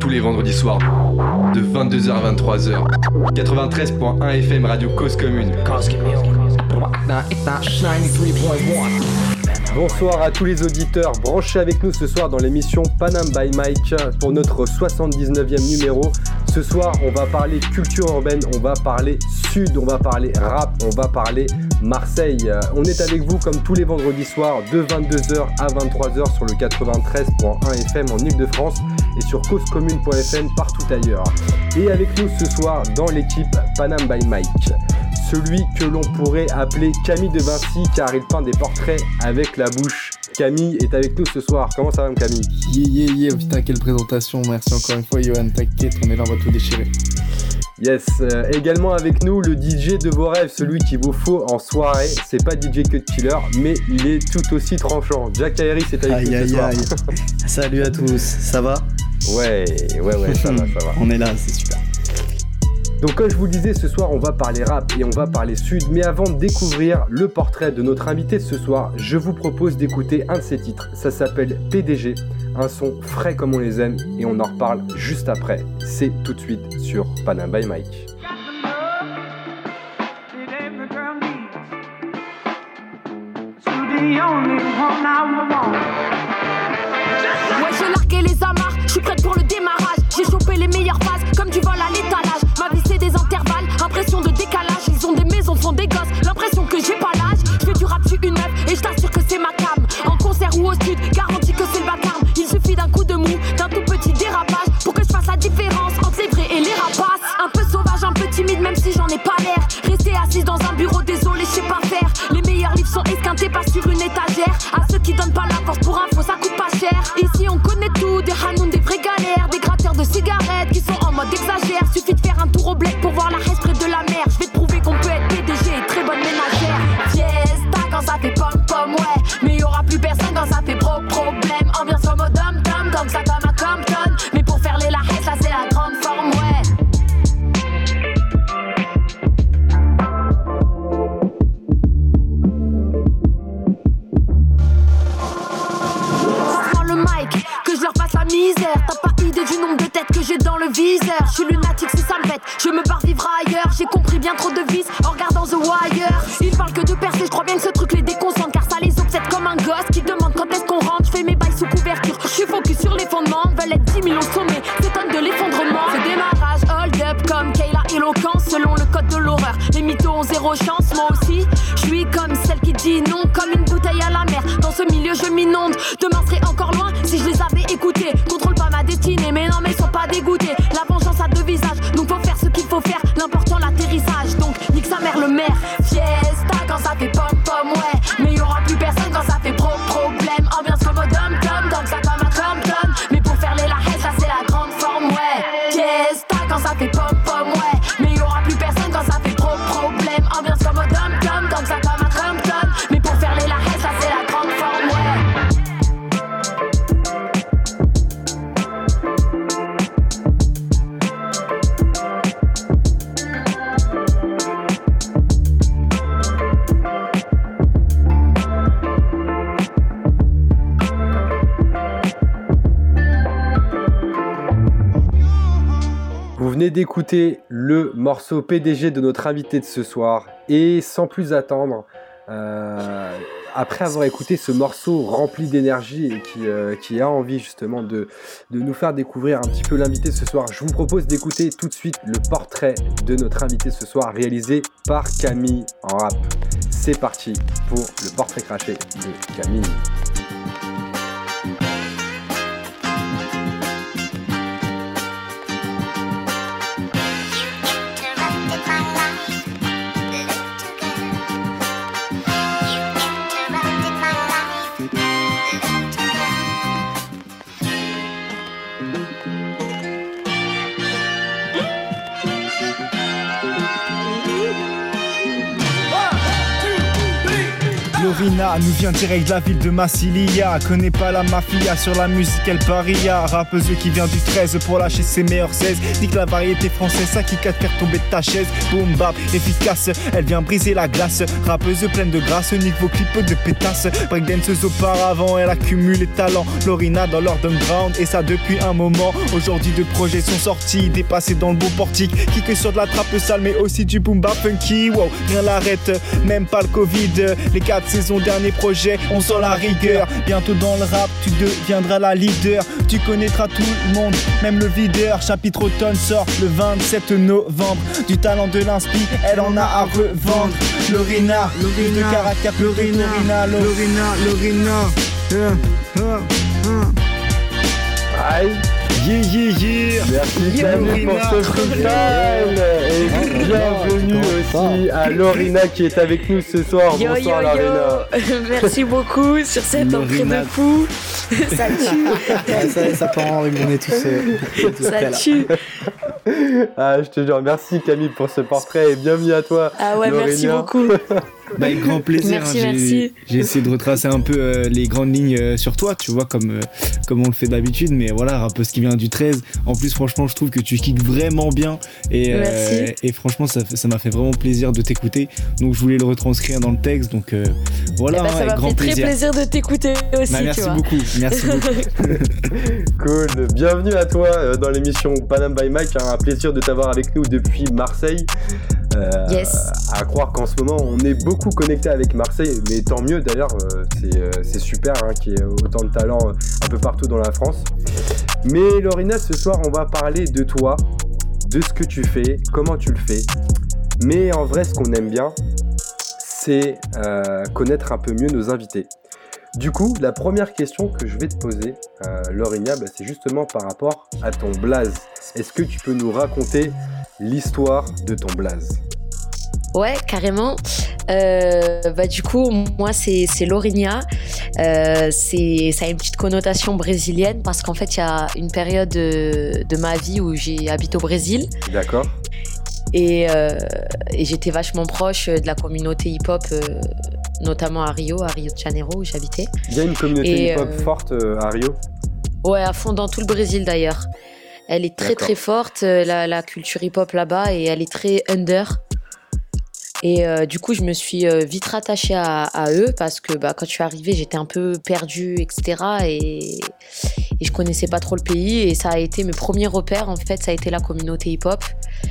Tous les vendredis soirs, de 22h à 23h. 93.1 FM Radio Cause Commune. Bonsoir à tous les auditeurs branchés avec nous ce soir dans l'émission Panam by Mike pour notre 79e numéro. Ce soir, on va parler culture urbaine, on va parler sud, on va parler rap, on va parler Marseille. On est avec vous comme tous les vendredis soirs de 22h à 23h sur le 93.1 FM en Ile-de-France et sur causecommune.fm partout ailleurs. Et avec nous ce soir dans l'équipe Panam by Mike celui que l'on pourrait appeler Camille de Vinci car il peint des portraits avec la bouche. Camille est avec nous ce soir. Comment ça va, Camille? Yeah, yeah, yeah. Putain, quelle présentation. Merci encore une fois, Johan. T'inquiète, on est là, on va tout déchirer. Yes, euh, également avec nous le DJ de vos rêves, celui qui vous faut en soirée. C'est pas DJ Cut Killer, mais il est tout aussi tranchant. Jack Harris est avec nous ce soir. Salut à tous, ça va? Ouais, ouais, ouais, ça va, ça va. On est là, c'est super. Donc comme je vous le disais, ce soir on va parler rap et on va parler sud, mais avant de découvrir le portrait de notre invité de ce soir, je vous propose d'écouter un de ses titres. Ça s'appelle PDG, un son frais comme on les aime et on en reparle juste après. C'est tout de suite sur Panam by Mike. Ouais, j'ai largué les amarres, je suis prête pour le démarrage. J'ai chopé les meilleures phases, comme du vol à l'étalage. Ma vie, c'est des intervalles, impression de décalage. Ils ont des maisons, font des gosses, l'impression que j'ai pas l'âge. Je fais du rap, sur une meuf, et je t'assure que c'est ma cam. En concert ou au sud, garantie que c'est le vacarme. Il suffit d'un coup de mou, d'un tout petit dérapage, pour que je fasse la différence entre les vrais et les rapaces. Un peu sauvage, un peu timide, même si j'en ai pas l'air. Rester assise dans un bureau, désolé, je sais pas faire. Les meilleurs livres sont esquintés, pas sur une étagère. À ceux qui donnent pas la force pour info, ça coûte pas cher. Ici, on connaît tout, des hanoun, cigarettes qui sont en mode exagère. Suffit de faire un tour au bled pour voir la reste de la bien trop de vices en regardant The Wire. Ils parlent que de percer, je crois bien que ce truc les déconcentre. Car ça les obsède comme un gosse qui demande quand est-ce qu'on rentre. Je fais mes bails sous couverture, je suis focus sur les fondements. Veulent être 10 millions sommés, s'étonnent de l'effondrement. Ce démarrage, hold up comme Kayla éloquence selon le code de l'horreur. Les mythos ont zéro chance, moi aussi. Je suis comme celle qui dit non, d'écouter le morceau PDG de notre invité de ce soir. Et sans plus attendre, euh, après avoir écouté ce morceau rempli d'énergie et qui, euh, qui a envie justement de, de nous faire découvrir un petit peu l'invité de ce soir, je vous propose d'écouter tout de suite le portrait de notre invité ce soir réalisé par Camille en rap. C'est parti pour le portrait craché de Camille. Le Lorina nous vient direct de la ville de Massilia. Connaît pas la mafia sur la musique, elle paria. Rappeuse qui vient du 13 pour lâcher ses meilleurs 16. que la variété française, ça qui qu'à faire tomber ta chaise. Boom bap, efficace, elle vient briser la glace. Rappeuse pleine de grâce, nique vos clips de pétasse. Breakdanceuse auparavant, elle accumule les talents. Lorina dans l'underground, et ça depuis un moment. Aujourd'hui, deux projets sont sortis, dépassés dans le beau portique. Qui que sur de la trappe sale, mais aussi du boom bap funky. Wow, rien l'arrête, même pas le Covid. Les saisons, dernier projet, on sent la rigueur. Bientôt dans le rap, tu deviendras la leader. Tu connaîtras tout le monde, même le videur. Chapitre automne sort le 27 novembre. Du talent de l'inspi, elle en a à revendre. Lorina, de caractère, Lorina, Lorina, Lorina, Lorina. Lorina. Aïe. Yeah, yeah, yeah. Merci Camille pour ce freestyle. Et bienvenue aussi à Lorina qui est avec nous ce soir. Yo, Bonsoir yo, Lorina. yo. Merci beaucoup sur cette entrée de fou. Ça tue. Ça, ça part en rime, on est tous, euh, tous Ça tue. Ah, je te jure, merci Camille pour ce portrait et bienvenue à toi. Ah ouais, merci beaucoup. Bah, avec grand plaisir. Merci, hein, j'ai- merci. J'ai essayé de retracer un peu euh, les grandes lignes euh, sur toi, tu vois, comme, euh, comme on le fait d'habitude. Mais voilà, un peu ce qui vient du 13. En plus, franchement, je trouve que tu kicks vraiment bien. Et, euh, Merci. et franchement, ça m'a fait vraiment plaisir de t'écouter. Donc, je voulais le retranscrire dans le texte. Donc, euh, voilà, Eh ben, hein, ça avec m'a grand fait très plaisir. plaisir de t'écouter aussi, Bah, tu merci vois. beaucoup. Merci beaucoup. Cool, bienvenue à toi euh, dans l'émission Panam by Mike. Un plaisir de t'avoir avec nous depuis Marseille. Euh, Yes. À croire qu'en ce moment on est beaucoup connecté avec Marseille, mais tant mieux d'ailleurs, euh, c'est euh, c'est super hein, qu'il y ait autant de talent euh, un peu partout dans la France. Mais Lorina, ce soir on va parler de toi, de ce que tu fais, comment tu le fais. Mais en vrai, ce qu'on aime bien, c'est euh, connaître un peu mieux nos invités. Du coup, la première question que je vais te poser, euh, bah, c'est justement par rapport à ton blaze. Est-ce que tu peux nous raconter l'histoire de ton blaze? Ouais, carrément. Euh, bah, du coup, moi, c'est Lourinha. Euh, c'est- ça a une petite connotation brésilienne parce qu'en fait, il y a une période de, de ma vie où j'ai habité au Brésil D'accord et, euh, et j'étais vachement proche de la communauté hip-hop, euh, notamment à Rio, à Rio de Janeiro où j'habitais. Il y a une communauté hip-hop euh, forte à Rio? Ouais, à fond dans tout le Brésil d'ailleurs. Elle est très très forte, la, la culture hip-hop là-bas, et elle est très under. Et euh, du coup, je me suis euh, vite rattachée à, à eux parce que bah, quand je suis arrivée, j'étais un peu perdue, etc. Et, et je connaissais pas trop le pays. Et ça a été mes premiers repères, en fait, ça a été la communauté hip-hop.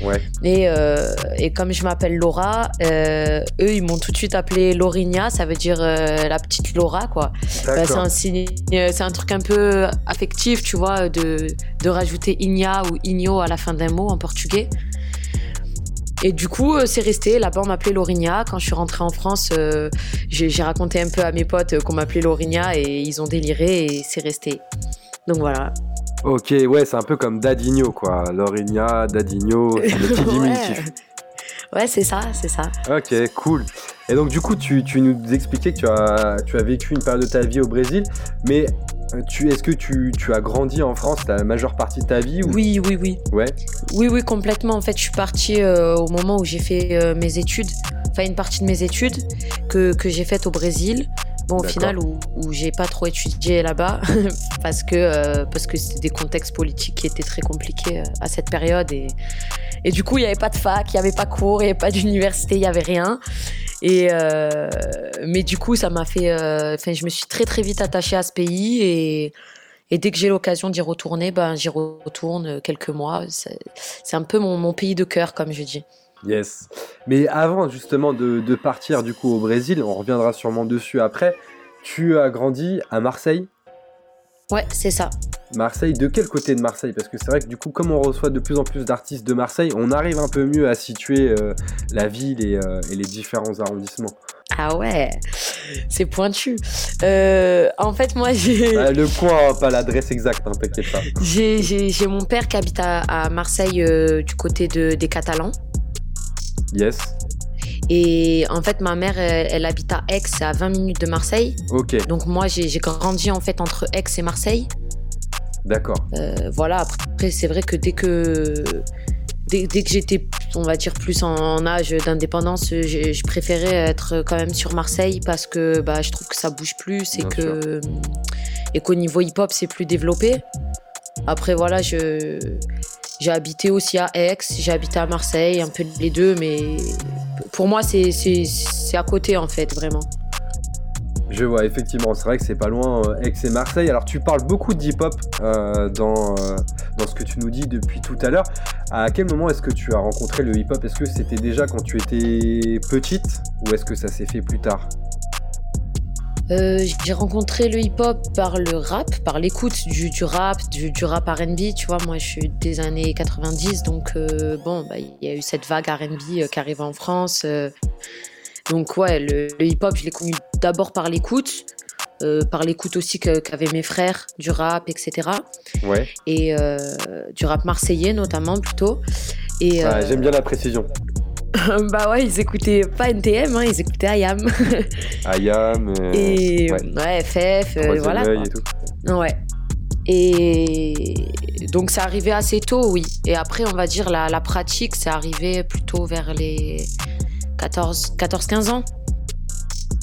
Ouais. Et, euh, et comme je m'appelle Laura, euh, eux, ils m'ont tout de suite appelée Laurigna, ça veut dire euh, la petite Laura, quoi. Bah, c'est un signe, c'est un truc un peu affectif, tu vois, de, de rajouter igna ou igno à la fin d'un mot en portugais. Et du coup, c'est resté. Là-bas, on m'appelait Laurigna. Quand je suis rentrée en France, euh, j'ai raconté un peu à mes potes qu'on m'appelait Laurigna et ils ont déliré et c'est resté. Donc voilà. Ok, ouais, c'est un peu comme Dadinho, quoi. Lorina, Dadinho, c'est le petit diminutif. Ouais, c'est ça, c'est ça. Ok, cool. Et donc, du coup, tu, tu nous expliquais que tu as, tu as vécu une période de ta vie au Brésil, mais euh, tu, est-ce que tu, tu as grandi en France la majeure partie de ta vie ou... Oui, oui, oui. Ouais, Oui, oui, complètement. En fait, je suis partie euh, au moment où j'ai fait euh, mes études, enfin une partie de mes études que, que j'ai faites au Brésil. Bon, au final, où, où j'ai pas trop étudié là-bas parce que euh, parce que c'était des contextes politiques qui étaient très compliqués euh, à cette période et et du coup, il y avait pas de fac, il y avait pas cours, il y avait pas d'université, il y avait rien. Et euh, mais du coup, ça m'a fait, euh, je me suis très très vite attachée à ce pays et et dès que j'ai l'occasion d'y retourner, ben j'y retourne quelques mois. C'est c'est un peu mon, mon pays de cœur, comme je dis. Yes. Mais avant justement de, de partir du coup au Brésil, on reviendra sûrement dessus après, tu as grandi à Marseille? Ouais, c'est ça. Marseille, de quel côté de Marseille? Parce que c'est vrai que du coup, comme on reçoit de plus en plus d'artistes de Marseille, on arrive un peu mieux à situer euh, la ville et, euh, et les différents arrondissements. Ah ouais, c'est pointu. Euh, en fait, moi, j'ai Ah, le coin, pas l'adresse exacte, hein, t'inquiète pas. j'ai- mon père qui habite à, à Marseille euh, du côté de, des Catalans. Yes, Et en fait, ma mère, elle, elle habite à Aix, à 20 minutes de Marseille. ok, Donc moi, j'ai grandi en fait entre Aix et Marseille. d'accord. Euh, voilà, après, c'est vrai que dès que dès, dès que j'étais, on va dire, plus en, en âge d'indépendance, je, je préférais être quand même sur Marseille parce que bah, je trouve que ça bouge plus et Bien que et qu'au niveau hip-hop, c'est plus développé. Après, voilà, je j'ai habité aussi à Aix, j'ai habité à Marseille, un peu les deux, mais pour moi, c'est c'est- c'est à côté en fait, vraiment. Je vois, effectivement, c'est vrai que c'est pas loin euh, Aix et Marseille. Alors, tu parles beaucoup de hip-hop euh, dans, euh, dans ce que tu nous dis depuis tout à l'heure. À quel moment est-ce que tu as rencontré le hip-hop? Est-ce que c'était déjà quand tu étais petite ou est-ce que ça s'est fait plus tard? Euh, j'ai rencontré le hip-hop par le rap, par l'écoute du, du rap, du, du rap RB. Tu vois, moi, je suis des années 90, donc euh, bon, bah, il y a eu cette vague RB euh, qui arrive en France. donc, ouais, le, le hip-hop, je l'ai connu d'abord par l'écoute, euh, par l'écoute aussi qu'avaient mes frères, du rap, etc. Ouais, Et euh, du rap marseillais, notamment, plutôt. Et, Ah, euh, j'aime bien la précision. bah ouais, ils écoutaient pas NTM, hein, ils écoutaient IAM. Ayam, euh, et ouais. ouais, FF, euh, voilà. quoi. et tout. Ouais. Et donc c'est arrivé assez tôt, oui. Et après, on va dire la, la pratique, c'est arrivé plutôt vers les 14 14-15 ans.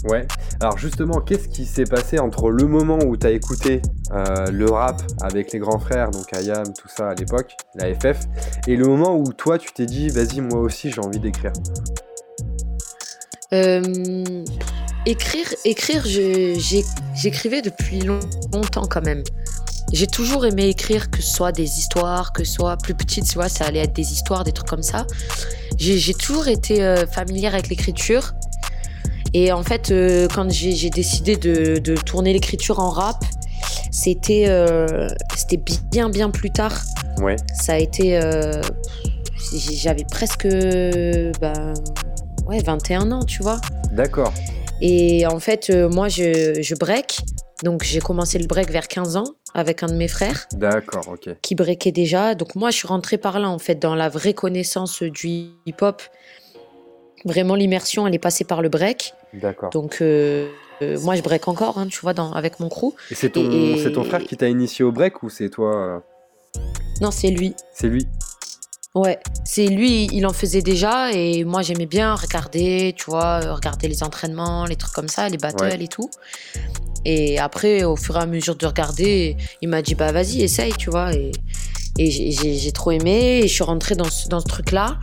Ouais. Alors justement, qu'est-ce qui s'est passé entre le moment où tu as écouté euh, le rap avec les grands frères, donc Ayam, tout ça à l'époque, la FF, et le moment où toi tu t'es dit, vas-y, moi aussi j'ai envie d'écrire? Euh, écrire, écrire, j'écrivais depuis long- longtemps quand même. J'ai toujours aimé écrire, que ce soit des histoires, que ce soit plus petite, tu vois, ça allait être des histoires, des trucs comme ça. J'ai j'ai toujours été euh, familière avec l'écriture. Et en fait, euh, quand j'ai décidé de, de tourner l'écriture en rap, c'était euh, c'était bien, bien plus tard. Ouais. Ça a été. euh, J'avais presque. Ben, ouais, 21 ans, tu vois. D'accord. Et en fait, moi, je, je break. Donc, j'ai commencé le break vers 15 ans avec un de mes frères D'accord, ok. qui breakait déjà. Donc, moi, je suis rentrée par là, en fait, dans la vraie connaissance du hip-hop. Vraiment, l'immersion, elle est passée par le break. D'accord. Donc, euh, euh, moi, je break encore, hein, tu vois, dans, avec mon crew. Et c'est ton, et- c'est ton frère qui t'a initié au break ou c'est toi euh, Non, c'est lui. C'est lui Ouais, c'est lui, il en faisait déjà et moi j'aimais bien regarder, tu vois, regarder les entraînements, les trucs comme ça, les battles Ouais. et tout. Et après, au fur et à mesure de regarder, il m'a dit bah vas-y, essaye, tu vois. Et, et j'ai- j'ai j'ai trop aimé et je suis rentrée dans ce, dans ce truc-là.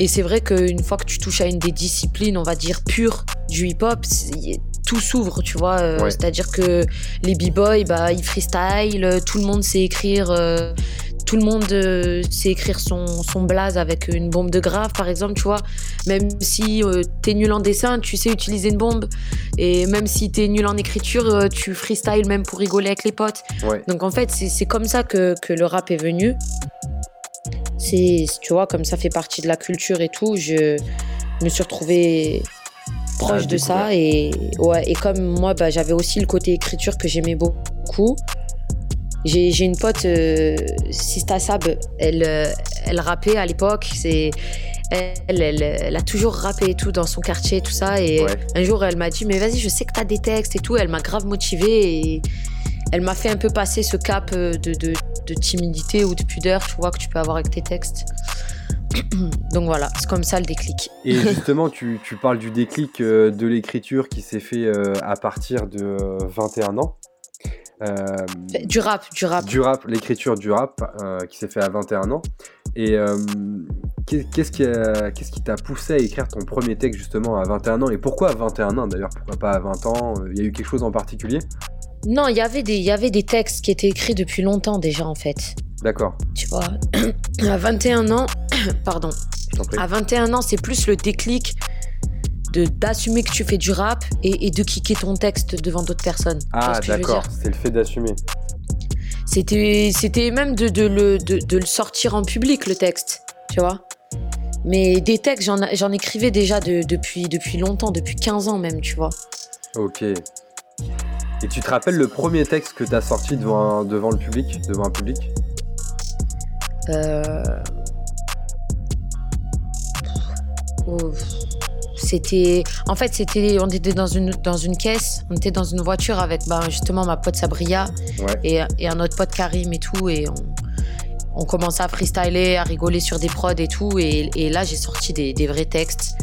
Et c'est vrai qu'une fois que tu touches à une des disciplines, on va dire pures du hip-hop, tout s'ouvre, tu vois. euh, Ouais. C'est-à-dire que les b-boys, bah, ils freestyle, euh, tout le monde sait écrire. euh, tout le monde euh, sait écrire son, son blaze avec une bombe de grave, par exemple, tu vois. Même si t'es nul en dessin, tu sais utiliser une bombe. Et même si t'es nul en écriture, tu freestyle même pour rigoler avec les potes. Ouais. Donc en fait, c'est c'est comme ça que, que le rap est venu. C'est, tu vois, comme ça fait partie de la culture et tout, je me suis retrouvée proche Ah, de ça. Et, ouais, et comme moi, bah, j'avais aussi le côté écriture que j'aimais beaucoup. J'ai j'ai une pote, euh, Sista Sab, elle, euh, elle rappait à l'époque. C'est elle, elle, elle a toujours rappé et tout dans son quartier, tout ça. Et Ouais. un jour, elle m'a dit, mais vas-y, je sais que t'as des textes et tout. Elle m'a grave motivée et elle m'a fait un peu passer ce cap euh, de, de, de timidité ou de pudeur, tu vois, que tu peux avoir avec tes textes. Donc voilà, c'est comme ça le déclic. Et justement, tu, tu parles du déclic euh, de l'écriture qui s'est fait euh, à partir de euh, 21 ans. Euh, Du rap, du rap. du rap, l'écriture du rap euh, qui s'est fait à 21 ans. Et euh, qui qu'est-ce qui t'a poussé à écrire ton premier texte justement à 21 ans? Et pourquoi à 21 ans d'ailleurs? Pourquoi pas à 20 ans? Il y a eu quelque chose en particulier? Non, il y avait des- il y avait des textes qui étaient écrits depuis longtemps déjà, en fait. D'accord, Tu vois, à 21 ans, pardon, à 21 ans, c'est plus le déclic de d'assumer que tu fais du rap et, et de kicker ton texte devant d'autres personnes. Ah d'accord, c'est le fait d'assumer. C'était c'était même de, de le, de, de le sortir en public, le texte, tu vois. Mais des textes, j'en j'en écrivais déjà de- depuis, depuis longtemps, depuis 15 ans même, tu vois. Ok. Et tu te rappelles le premier texte que t'as sorti devant, un- devant le public Devant un public? Euh, ouf. C'était. En fait, c'était. On était dans une, dans une caisse, on était dans une voiture avec ben, justement ma pote Sabria Ouais. et, et un autre pote Karim et tout. Et on, on commençait à freestyler, à rigoler sur des prods et tout. Et, et là, j'ai sorti des, des vrais textes.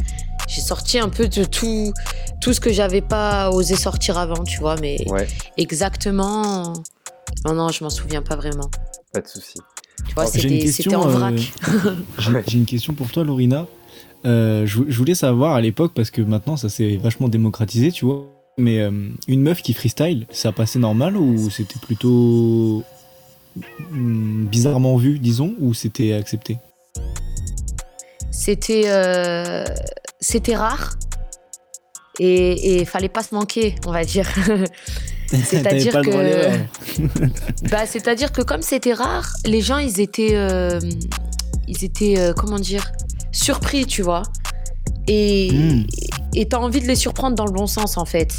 J'ai sorti un peu de tout, tout ce que j'avais pas osé sortir avant, tu vois. Mais Ouais, exactement. Non, non, je m'en souviens pas vraiment. pas de souci. Tu vois, Oh, c'était c'était en question, vrac. euh, J'ai j'ai une question pour toi, Lorina. Euh, je, je voulais savoir à l'époque, parce que maintenant ça s'est vachement démocratisé, tu vois. Mais euh, une meuf qui freestyle, ça passait normal ou c'était plutôt mm, bizarrement vu, disons, ou c'était accepté? C'était euh, c'était rare. Et, et fallait pas se manquer, on va dire. C'est-à-dire que-. Bah, c'est-à-dire que comme c'était rare, les gens, ils étaient, euh, ils étaient, euh, comment dire, surpris, tu vois. Et Mm. et t'as envie de les surprendre dans le bon sens, en fait.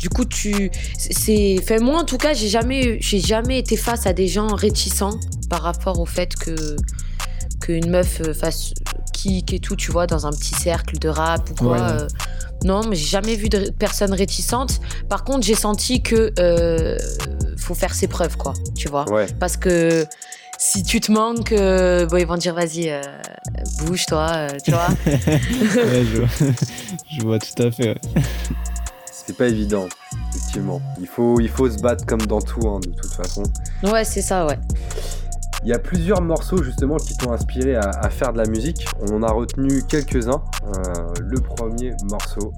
Du coup, tu, c'est, fait moi en tout cas, j'ai jamais, j'ai jamais été face à des gens réticents par rapport au fait que qu'une meuf euh, fasse kick et tout, tu vois, dans un petit cercle de rap ou quoi. Ouais. euh, non, mais j'ai jamais vu de personnes réticentes. Par contre, j'ai senti que euh, faut faire ses preuves, quoi. Tu vois. Ouais, Parce que si tu te manques, euh, bon, ils vont te dire vas-y, euh, bouge-toi, euh, tu vois. Ouais, je, vois, je vois tout à fait. ouais. c'est pas évident, effectivement. Il faut, il faut se battre comme dans tout, hein, de toute façon. ouais, c'est ça, ouais. Il y a plusieurs morceaux justement qui t'ont inspiré à, faire de la musique. On en a retenu quelques-uns. Euh, le premier morceau.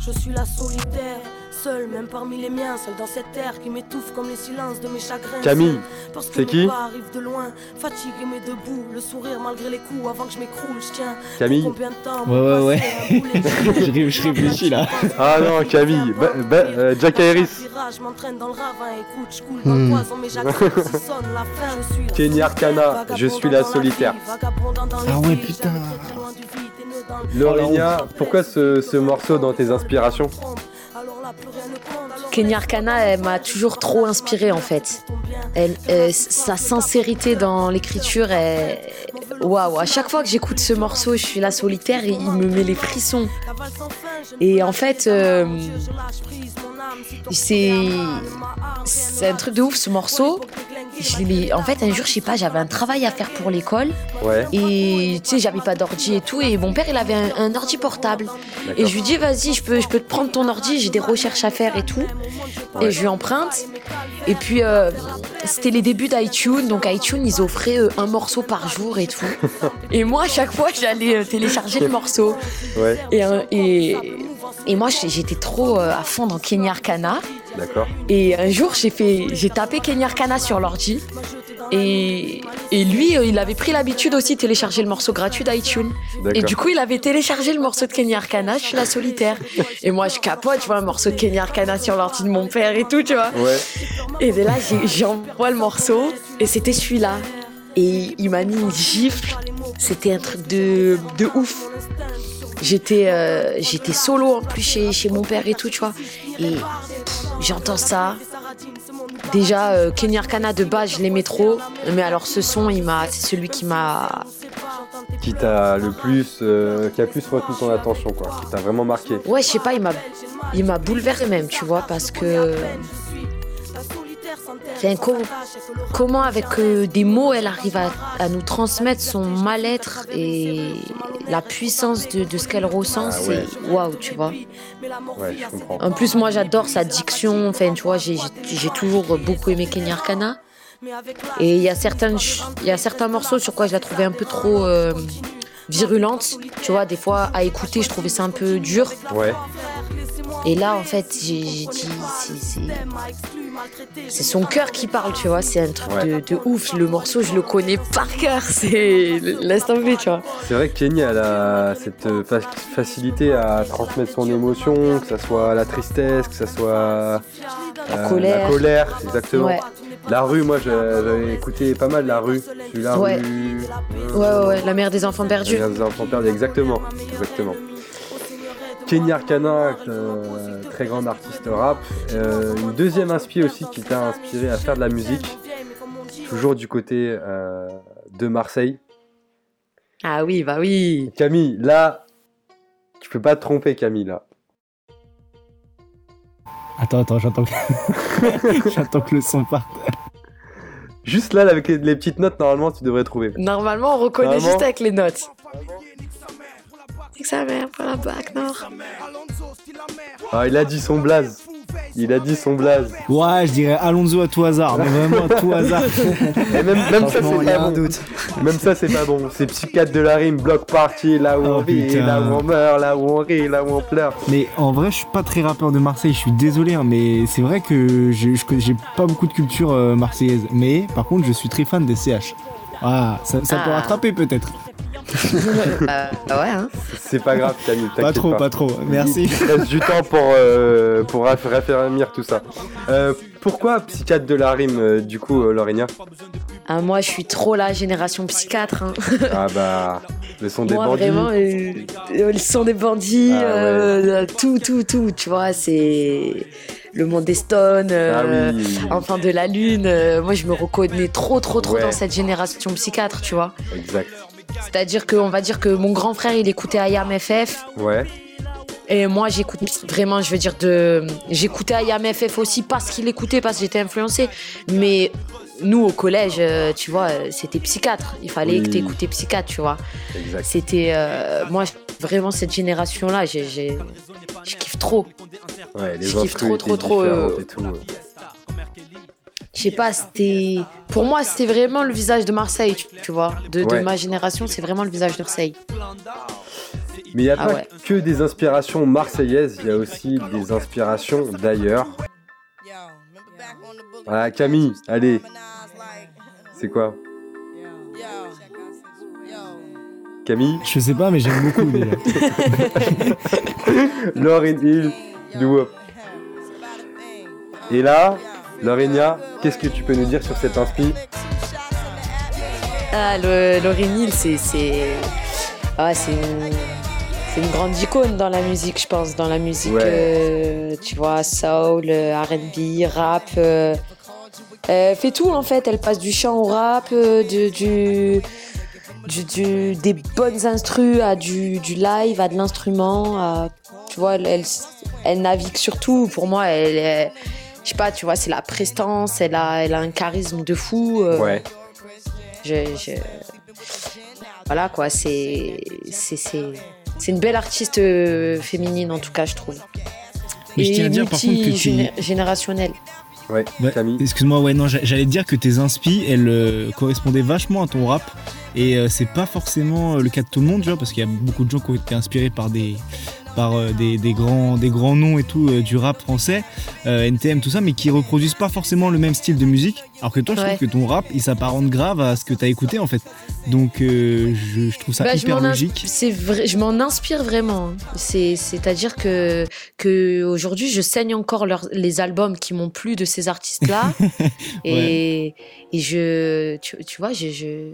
Je suis la solitaire, seule même parmi les miens, seule dans cette terre qui m'étouffe comme les silences de mes chagrins. Camille, Parce que c'est qui pas arrive de loin, fatigué mais debout, le sourire malgré les coups avant que je m'écroule, je tiens. Camille Combien de temps Ouais, ouais, ouais. Je ré- je réfléchis, là. Ah non, Camille, bah, bah, euh, Jack Harris. Je m'entraîne dans le ravin, écoute, je coule dans le poison, mais j'accepte si sonne la fin. Je suis la Kenny Arcana, je suis la solitaire. Ah ouais, putain. Lorena, pourquoi ce, ce morceau dans tes inspirations Kenya Arcana, m'a toujours trop inspirée en fait. Euh, sa sincérité dans l'écriture, waouh, à chaque fois que j'écoute ce morceau, je suis là solitaire il me met les frissons. Et en fait, euh, c'est c'est un truc de ouf ce morceau. Je en fait, un jour, je sais pas, j'avais un travail à faire pour l'école Ouais, et tu sais, j'avais pas d'ordi et tout. Et mon père, il avait un, un ordi portable. Et je lui dis, vas-y, je peux, je peux te prendre ton ordi, j'ai des recherches à faire et tout. Ouais. Et je lui emprunte. Et puis, euh, c'était les débuts d'iTunes. Donc, iTunes, ils offraient euh, un morceau par jour et tout. et moi, à chaque fois, j'allais euh, télécharger le morceau. Ouais, Et, et, et moi, j'étais trop euh, à fond dans Kenya Arcana. d'accord. Et un jour, j'ai fait, j'ai tapé Kenya Arcana sur l'ordi. Et, et lui, euh, il avait pris l'habitude aussi de télécharger le morceau gratuit d'iTunes. Et du coup, il avait téléchargé le morceau de Kenya Arcana, je suis la solitaire. Et moi, je capote, tu vois, un morceau de Kenya Arcana sur l'ordi de mon père et tout, tu vois. Ouais, Et de là, j'envoie le morceau, et c'était celui-là. Et il m'a mis une gifle, c'était un truc de, de ouf. J'étais euh, j'étais solo en plus chez, chez mon père et tout, tu vois. Et j'entends ça. Déjà, euh, Kenya Arcana de base, je l'aimais trop. Mais alors, ce son, il m'a, c'est celui qui m'a qui t'a le plus, euh, qui a plus retenu ton attention, quoi. Qui t'a vraiment marqué. Ouais, je sais pas, il m'a, il m'a bouleversé même, tu vois, parce que. Enfin, comment avec euh, des mots elle arrive à, à nous transmettre son mal-être et la puissance de, de ce qu'elle ressent, Ah c'est waouh, tu vois. Ouais, je comprends. En plus, moi j'adore sa diction, enfin, tu vois, j'ai, toujours beaucoup aimé Kenya Arcana. Et il y, a certaines y a certains morceaux sur quoi je la trouvais un peu trop euh, virulente, tu vois, des fois à écouter, je trouvais ça un peu dur. Ouais, Et là, en fait, j'ai dit, c'est- son cœur qui parle, tu vois. C'est un truc Ouais. de, de ouf. Le morceau, je le connais par cœur. C'est laisse tomber, tu vois. c'est vrai que Kenny elle a cette euh, fa- facilité à transmettre son émotion, que ça soit la tristesse, que ça soit euh, La colère. la colère, exactement. Ouais, La rue, moi j'avais écouté pas mal la rue. La Ouais. rue. ouais, ouais, ouais. La mère des enfants perdus. Les des enfants perdus, exactement, exactement. Kenny Arcana, euh, très grande artiste rap. Euh, une deuxième inspi aussi qui t'a inspiré à faire de la musique, toujours du côté euh, de Marseille. Ah oui, bah oui. Camille, là, tu peux pas te tromper, Camille, là. Attends, attends, j'entends que... j'entends que le son part. Juste là, avec les, les petites notes, normalement, tu devrais trouver. Normalement, on reconnaît Normalement. juste avec les notes. Sa mère pour la bac nord. Ah, il a dit son blaze. Il a dit son blaze. Ouais, je dirais Alonso à tout hasard, mais vraiment à tout hasard. Et même, même ça, c'est pas bon. doute. Même ça, c'est pas bon. C'est psychiatre de la rime, bloc party, là où Oh, on rit, putain. là où on meurt, là où on rit, là où on pleure. Mais en vrai, je suis pas très rappeur de Marseille, je suis désolé, hein, mais c'est vrai que j'ai pas beaucoup de culture euh, marseillaise. Mais par contre, je suis très fan des CH. Ah, ça, ça peut Ah. rattraper peut-être. Euh, ouais, hein. C'est pas grave, Camille, Pas trop, pas trop. Merci. Il te reste du temps pour, euh, pour raff- raffermir tout ça. Euh, pourquoi psychiatre de la rime, euh, du coup, euh, Laurinia Ah, moi, je suis trop la génération psychiatre. hein. Ah bah, le son des Moi, bandits. vraiment, euh, le son des bandits, Ah, ouais. euh, tout, tout, tout, tu vois, c'est le monde des stones, euh, Ah oui, enfin de la lune. euh, moi, je me reconnais trop, trop, trop Ouais. dans cette génération psychiatre, tu vois. exact. C'est-à-dire qu'on va dire que mon grand frère, il écoutait IAM FF. Ouais, Et moi, j'écoute vraiment, je veux dire, de... j'écoutais IAM FF aussi parce qu'il écoutait, parce que j'étais influencée. Mais nous, au collège, euh, tu vois, c'était psychiatre. Il fallait Oui. que tu écoutais psychiatre, tu vois. C'était. euh, moi, vraiment, cette génération-là, je kiffe trop. Ouais, les je kiffe trop, trop, trop, euh, et tout. Je sais pas, c'était. Pour moi, c'était vraiment le visage de Marseille, tu, tu vois. De, ma génération, c'est vraiment le visage de Marseille. Mais il n'y a Ah pas ouais. que des inspirations marseillaises, il y a aussi des inspirations d'ailleurs. Ah, Camille, allez. C'est quoi? Camille? Je sais pas, mais j'aime beaucoup déjà. Lauryn Hill, du Wop. Et là, Laurinia, qu'est-ce que tu peux nous dire sur cette inspi Ah, c'est. Ah, c'est une... grande icône dans la musique, je pense. Dans la musique, Ouais. euh, tu vois, soul, euh, RB, rap. euh, Elle fait tout en fait. Elle passe du chant au rap, euh, de- du, du, du- des bonnes instrus à du, du live, à de l'instrument. Tu vois, elle, elle, elle navigue sur tout. Pour moi, elle est. Je sais pas, tu vois, c'est la prestance, elle a, elle a un charisme de fou. euh, Ouais, je, je- Voilà quoi, c'est c'est c'est c'est une belle artiste euh, féminine en tout cas, je trouve. Mais je tiens à dire par contre que tu, multigénérationnelle. ouais, Camille. Excuse-moi, ouais, non, j'a- j'allais te dire que tes inspi, elles euh, correspondaient vachement à ton rap. Et euh, c'est pas forcément euh, le cas de tout le monde, tu vois, parce qu'il y a beaucoup de gens qui ont été inspirés par des, par euh, des, des grands, des grands noms et tout euh, du rap français, euh, NTM, tout ça, mais qui reproduisent pas forcément le même style de musique. Alors que toi, je trouve que ton rap, il s'apparente grave à ce que t'as écouté en fait. Donc euh, je, je trouve ça Bah, hyper logique. C'est vrai, je m'en inspire vraiment. hein. C'est c'est-à-dire que que aujourd'hui, je saigne encore les albums qui m'ont plu de ces artistes-là et et je tu, tu vois, je, je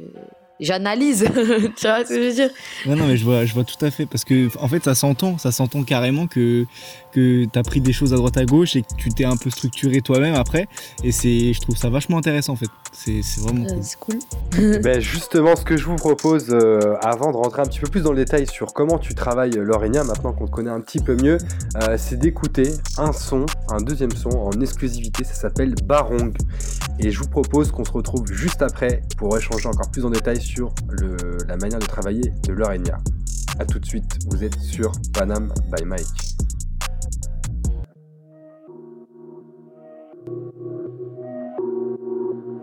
j'analyse. tu vois ce que je veux dire? Ouais, non, mais je vois, je vois tout à fait. Parce que, en fait, ça s'entend. Ça s'entend carrément que, que t'as pris des choses à droite à gauche et que tu t'es un peu structuré toi-même après. Et c'est, je trouve ça vachement intéressant, en fait. C'est, c'est vraiment Euh, cool. C'est cool. Ben justement, ce que je vous propose, euh, avant de rentrer un petit peu plus dans le détail sur comment tu travailles Laurinia, maintenant qu'on te connaît un petit peu mieux, euh, c'est d'écouter un son, un deuxième son en exclusivité, ça s'appelle Barong. Et je vous propose qu'on se retrouve juste après pour échanger encore plus en détail sur le- la manière de travailler de Laurinia. A tout de suite, vous êtes sur Panam by Mike.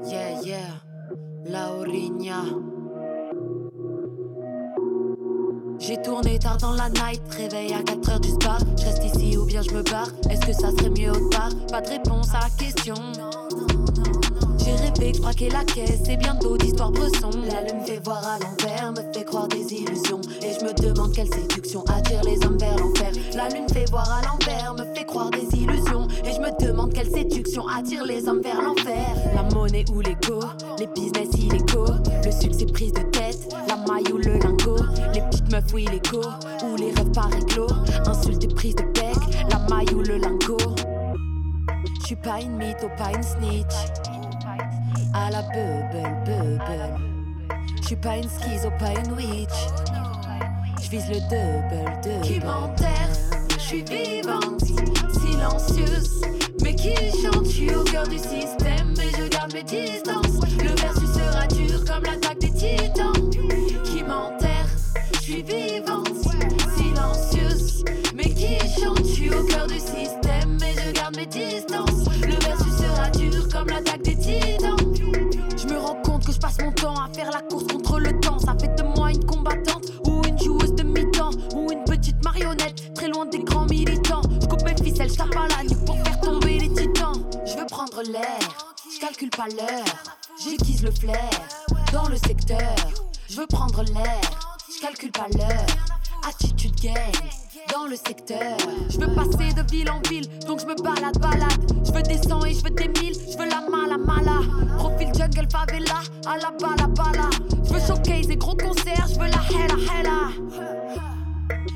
Yeah, yeah, Laurinia. J'ai tourné tard dans la night, réveil à 4h du spa. Je reste ici ou bien je me barre. Est-ce que ça serait mieux autre part Pas de réponse à la question. J'ai rêvé je braquais la caisse et bien d'autres histoires bresson. La lune fait voir à l'envers, me fait croire des illusions. Et je me demande quelle séduction attire les hommes vers l'enfer. La lune fait voir à l'envers, me fait croire des illusions. Et je me demande quelle séduction attire les hommes vers l'enfer. La monnaie ou l'ego, les business illégaux. Le succès prise de tête, la maille ou le lingot. Les petites meufs ou illégo, ou les rêves par éclos. Insultes et prise de bec, la maille ou le lingot. Je suis pas une mytho, pas une snitch. À la bubble, bubble. Je suis pas une schizo, pas une witch. Je vise le double, double. Qui m'enterre, je suis vivante, silencieuse. Mais qui chante, je suis au cœur du système. Mais je garde mes distances. Le comme l'attaque des titans qui m'enterre. Je suis vivante, silencieuse, mais qui chante. Je suis au cœur du système, mais je garde mes distances. Le versus sera dur comme l'attaque des titans. Passe mon temps à faire la course contre le temps. Ça fait de moi une combattante ou une joueuse de mi-temps ou une petite marionnette très loin des grands militants. Je coupe mes ficelles, je tape la pour faire tomber les titans. Je veux prendre l'air, je calcule pas l'heure. J'aiguise le flair dans le secteur. Je veux prendre l'air, je calcule pas l'heure. Attitude gang dans le secteur. Je veux passer de ville en ville, donc je me balade, balade. Je veux des cent et je veux des mille, je veux la mala, mala. Profil jungle favela, à la bala, bala. Je veux showcase et gros concerts, je veux la hella, hella.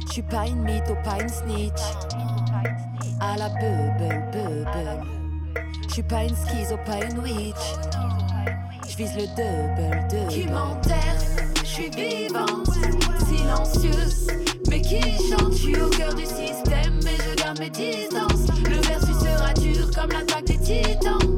Je suis pas une mytho, pas une snitch. À la bubble, bubble. Je suis pas une schizo, pas une witch. Je vise le double, double. Qui suis vivante, silencieuse, mais qui chante? Je suis au cœur du système, mais je garde mes distances. Le versus sera dur comme l'attaque des titans.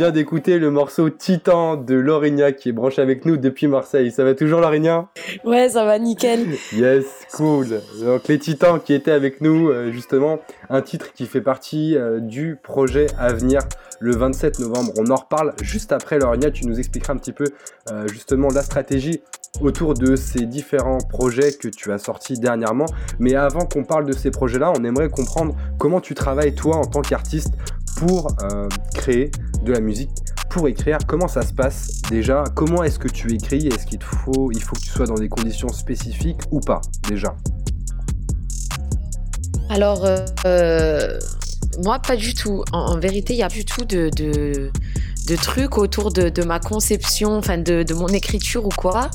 Vient d'écouter le morceau Titan de Lorigna qui est branché avec nous depuis Marseille. Ça va toujours Lorigna Ouais, ça va nickel. Yes, cool. Donc les Titans qui étaient avec nous, euh, justement, un titre qui fait partie euh, du projet à venir le 27 novembre. On en reparle juste après Lorigna, tu nous expliqueras un petit peu euh, justement la stratégie autour de ces différents projets que tu as sortis dernièrement. Mais avant qu'on parle de ces projets-là, on aimerait comprendre comment tu travailles toi en tant qu'artiste pour euh, créer de la musique, pour écrire. Comment ça se passe déjà? Comment est-ce que tu écris? Est-ce qu'il faut, il faut que tu sois dans des conditions spécifiques ou pas déjà? Alors, euh, euh, moi, pas du tout. En, vérité, il n'y a du tout de, de, trucs autour de, ma conception, enfin de, mon écriture ou quoi.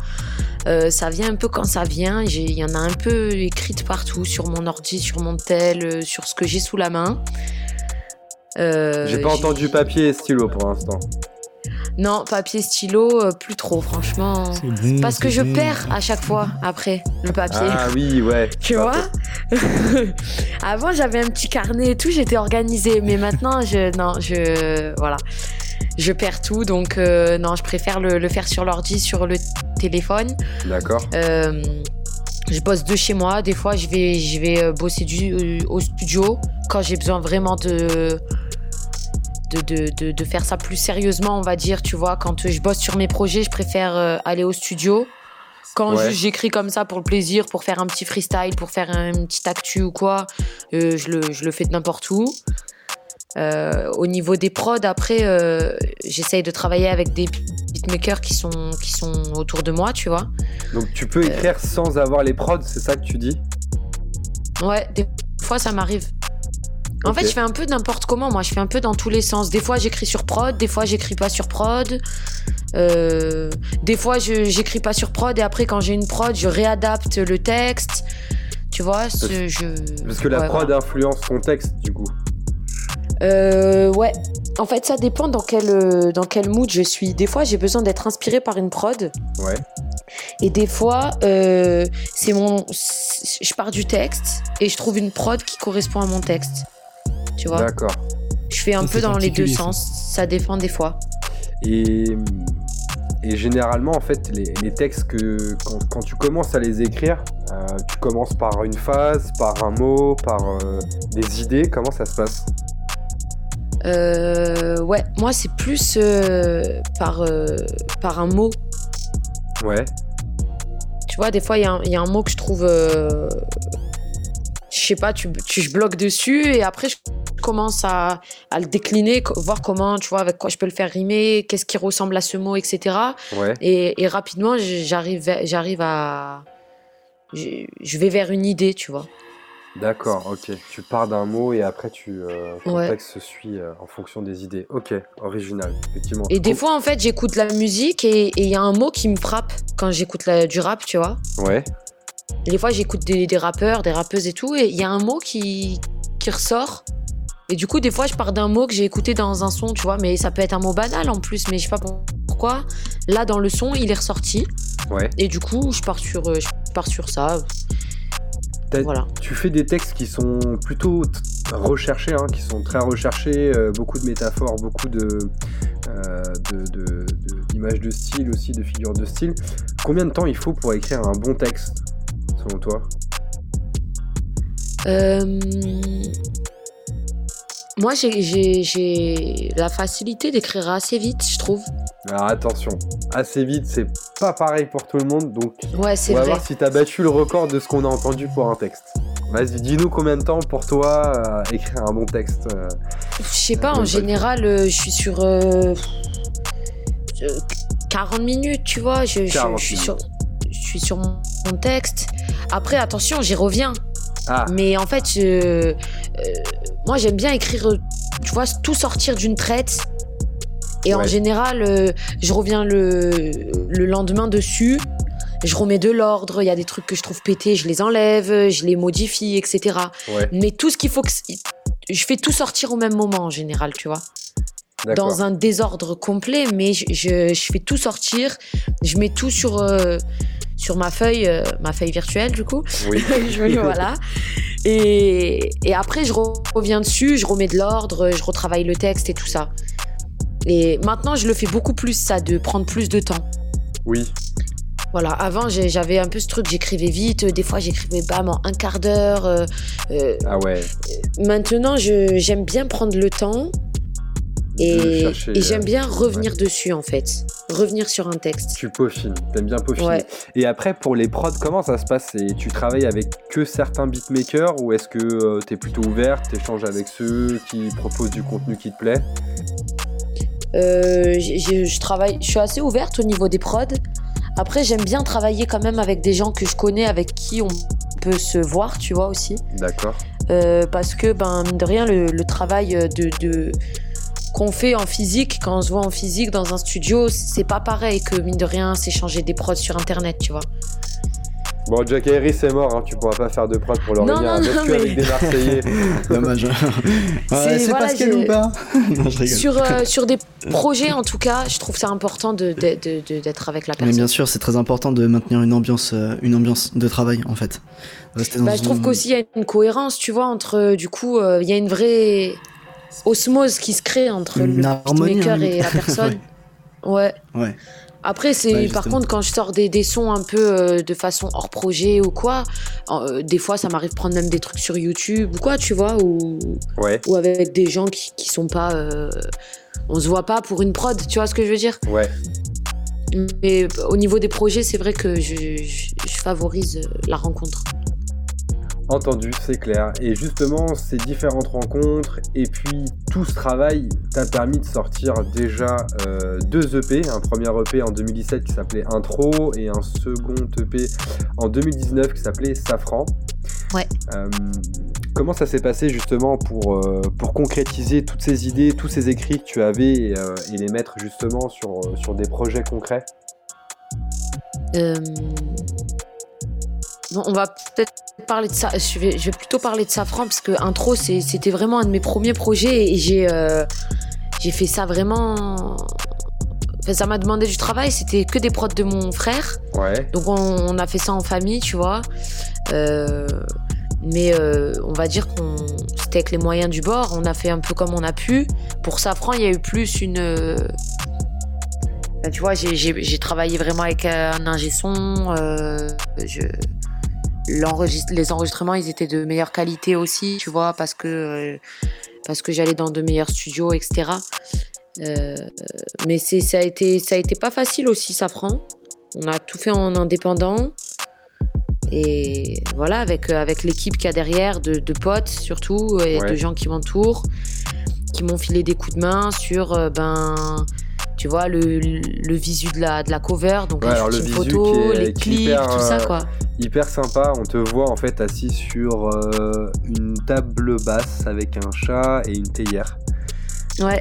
Ça vient un peu quand ça vient. Il y en a un peu écrite partout, sur mon ordi, sur mon tel, sur ce que j'ai sous la main. Euh, J'ai pas entendu papier et stylo pour l'instant. Non, papier, stylo, euh, plus trop, franchement. Bon. Parce que je bon. perds à chaque fois après le papier. Ah oui, ouais. Tu vois Avant, j'avais un petit carnet et tout, j'étais organisée. Mais maintenant, je, non, je, voilà, je perds tout. Donc, euh, non, je préfère le, le faire sur l'ordi, sur le téléphone. D'accord. Euh, je bosse de chez moi. Des fois, je vais, je vais bosser du, euh, au studio quand j'ai besoin vraiment de, de, de, de, de faire ça plus sérieusement, on va dire. Tu vois, quand je bosse sur mes projets, je préfère euh, aller au studio. Quand Ouais. j'écris comme ça pour le plaisir, pour faire un petit freestyle, pour faire un petit actu ou quoi, euh, je, le, je le fais de n'importe où. Euh, au niveau des prods, après, j'essaye de travailler avec des beatmakers qui sont, qui sont autour de moi, tu vois. Donc tu peux écrire sans avoir les prods, c'est ça que tu dis? Ouais, des fois ça m'arrive. En fait, je fais un peu n'importe comment. Moi, je fais un peu dans tous les sens. Des fois, j'écris sur prod, des fois, j'écris pas sur prod. Euh, des fois, je j'écris pas sur prod et après, quand j'ai une prod, je réadapte le texte. Tu vois, ce- je. Parce que la Ouais, prod voilà. influence ton texte du coup. Euh, ouais. En fait, ça dépend dans quel, euh, dans quel mood je suis. Des fois, j'ai besoin d'être inspiré par une prod. Ouais. Et des fois, euh, c'est mon, je pars du texte et je trouve une prod qui correspond à mon texte. Tu vois. D'accord. Je fais un Ça, peu dans les deux sens. Ça dépend des fois. Et, et généralement, en fait, les, les textes que quand, quand tu commences à les écrire, euh, tu commences par une phase, par un mot, par euh, des idées. Comment ça se passe? Euh, ouais, moi c'est plus euh, par, euh, par un mot. Ouais. Tu vois, des fois il y, a un- il y a un mot que je trouve. euh, je sais pas, tu, tu, je bloque dessus et après je commence à, à le décliner, voir comment, tu vois, avec quoi je peux le faire rimer, qu'est-ce qui ressemble à ce mot, etc. Ouais. Et, et rapidement j'arrive j'arrive à. Je je vais vers une idée, tu vois. D'accord, ok. Tu pars d'un mot et après tu euh, ton Ouais. texte se suit euh, en fonction des idées. Ok, original, effectivement. Et des fois, en fait, j'écoute la musique et il y a un mot qui me frappe quand j'écoute du rap, tu vois. Ouais. Des fois, j'écoute des, des rappeurs, des rappeuses et tout, et il y a un mot qui, qui ressort. Et du coup, des fois, je pars d'un mot que j'ai écouté dans un son, tu vois, mais ça peut être un mot banal en plus, mais je sais pas pourquoi. Là, dans le son, il est ressorti. Ouais. Et du coup, je pars sur, euh, je pars sur ça. Voilà. Tu fais des textes qui sont plutôt recherchés, hein, qui sont très recherchés, euh, beaucoup de métaphores, beaucoup de, euh, de- de- de- d'images de, style aussi, de figures de style. Combien de temps il faut pour écrire un bon texte, selon toi? Euh, Moi, j'ai- la facilité d'écrire assez vite, je trouve. Alors attention, assez vite, c'est pas pareil pour tout le monde, donc Ouais, on va vrai. voir si t'as battu le record de ce qu'on a entendu pour un texte. Vas-y, dis-nous combien de temps pour toi euh, écrire un bon texte. euh, Je sais pas, en général, euh, je suis sur euh, euh, 40 minutes, tu vois. Je, je- 40 je suis, minutes. sur, je suis sur mon mon texte. Après, attention, j'y reviens. Ah, Mais en fait, euh, moi, j'aime bien écrire, tu vois, tout sortir d'une traite. Et en général, euh, je reviens le, le lendemain dessus. Je remets de l'ordre. Il y a des trucs que je trouve pétés, je les enlève, je les modifie, etc. ouais, Mais tout ce qu'il faut que. Je fais tout sortir au même moment en général, tu vois dans un désordre complet, mais je, je- je fais tout sortir. Je mets tout sur, euh, sur ma feuille, euh, ma feuille virtuelle du coup. Oui. je voilà. Et, et après, je re- reviens dessus, je remets de l'ordre, je retravaille le texte et tout ça. Et maintenant, je le fais beaucoup plus, ça, de prendre plus de temps. Oui, Voilà, avant j'avais un peu ce truc, j'écrivais vite, des fois j'écrivais bam en un quart d'heure. euh, euh, ah ouais. maintenant, j'aime bien prendre le temps et, chercher, et j'aime euh, bien revenir dessus en fait, revenir sur un texte. Tu peaufines, t'aimes bien peaufiner. Ouais. Et après, pour les prods, comment ça se passe? Et Tu travailles avec que certains beatmakers ou est-ce que euh, t'es plutôt ouverte, t'échanges avec ceux qui proposent du contenu qui te plaît? Euh, je travaille, je suis assez ouverte au niveau des prods. Après, j'aime bien travailler quand même avec des gens que je connais, avec qui on peut se voir, tu vois aussi. D'accord. Euh, parce que, ben, de rien, le, le travail de, de- qu'on fait en physique, quand on se voit en physique dans un studio, c'est pas pareil que, mine de rien, s'échanger des prods sur Internet, tu vois. Bon, Jack Harris est mort, hein, tu pourras pas faire de prod pour Non, Lorena. non, Reste non, que mais- avec des Marseillais. Dommage. Ouais, C'est- c'est voilà, Pascal ou pas Non, je. Sur, euh, sur des projets, en tout cas, je trouve ça important de- de- de- de- d'être avec la Mais personne. bien sûr, c'est très important de maintenir une ambiance, euh, une ambiance de travail en fait. Bah, je trouve qu'aussi il y a une cohérence, tu vois, entre euh, du coup, euh, il y a une vraie osmose qui se crée entre Une le beatmaker hein. et la personne. ouais. Ouais. Après, c'est Ouais, par contre quand je sors des, des sons un peu euh, de façon hors projet ou quoi, euh, des fois ça m'arrive de prendre même des trucs sur YouTube ou quoi, tu vois, ou, Ouais, ou avec des gens qui, qui sont pas. euh, on se voit pas pour une prod, tu vois ce que je veux dire? Ouais. Mais au niveau des projets, c'est vrai que je, je- je favorise la rencontre. Entendu, c'est clair. Et justement, ces différentes rencontres et puis tout ce travail t'a permis de sortir déjà euh, deux EP. Un premier EP en 2017 qui s'appelait Intro et un second EP en 2019 qui s'appelait Safran. Ouais. Euh, comment ça s'est passé justement pour, euh, pour concrétiser toutes ces idées, tous ces écrits que tu avais et, et les mettre justement sur, sur des projets concrets? On va peut-être parler de ça. Je vais, je vais plutôt parler de Safran parce que intro, c'était vraiment un de mes premiers projets et j'ai euh, j'ai fait ça vraiment. Enfin, ça m'a demandé du travail. C'était que des prods de mon frère. Ouais. Donc on, on a fait ça en famille, tu vois. Euh, mais euh, on va dire qu'on c'était avec les moyens du bord. On a fait un peu comme on a pu. Pour Safran, il y a eu plus une. euh, tu vois, j'ai- travaillé vraiment avec un ingé son. euh, je- les enregistrements, ils étaient de meilleure qualité aussi, tu vois, parce que euh, parce que j'allais dans de meilleurs studios, etc. Euh, mais ça a été ça a été pas facile aussi, Safran. On a tout fait en indépendant. Et voilà, avec, euh, avec l'équipe qu'il y a derrière, de, de potes surtout, et Ouais. de gens qui m'entourent, qui m'ont filé des coups de main sur, euh, ben, tu vois, le, le visu de la, de la cover, donc Ouais, les alors le visu photos, est- les clips, hyper, tout ça, quoi. Hyper sympa. On te voit en fait assis sur euh, une table basse avec un chat et une théière. Ouais.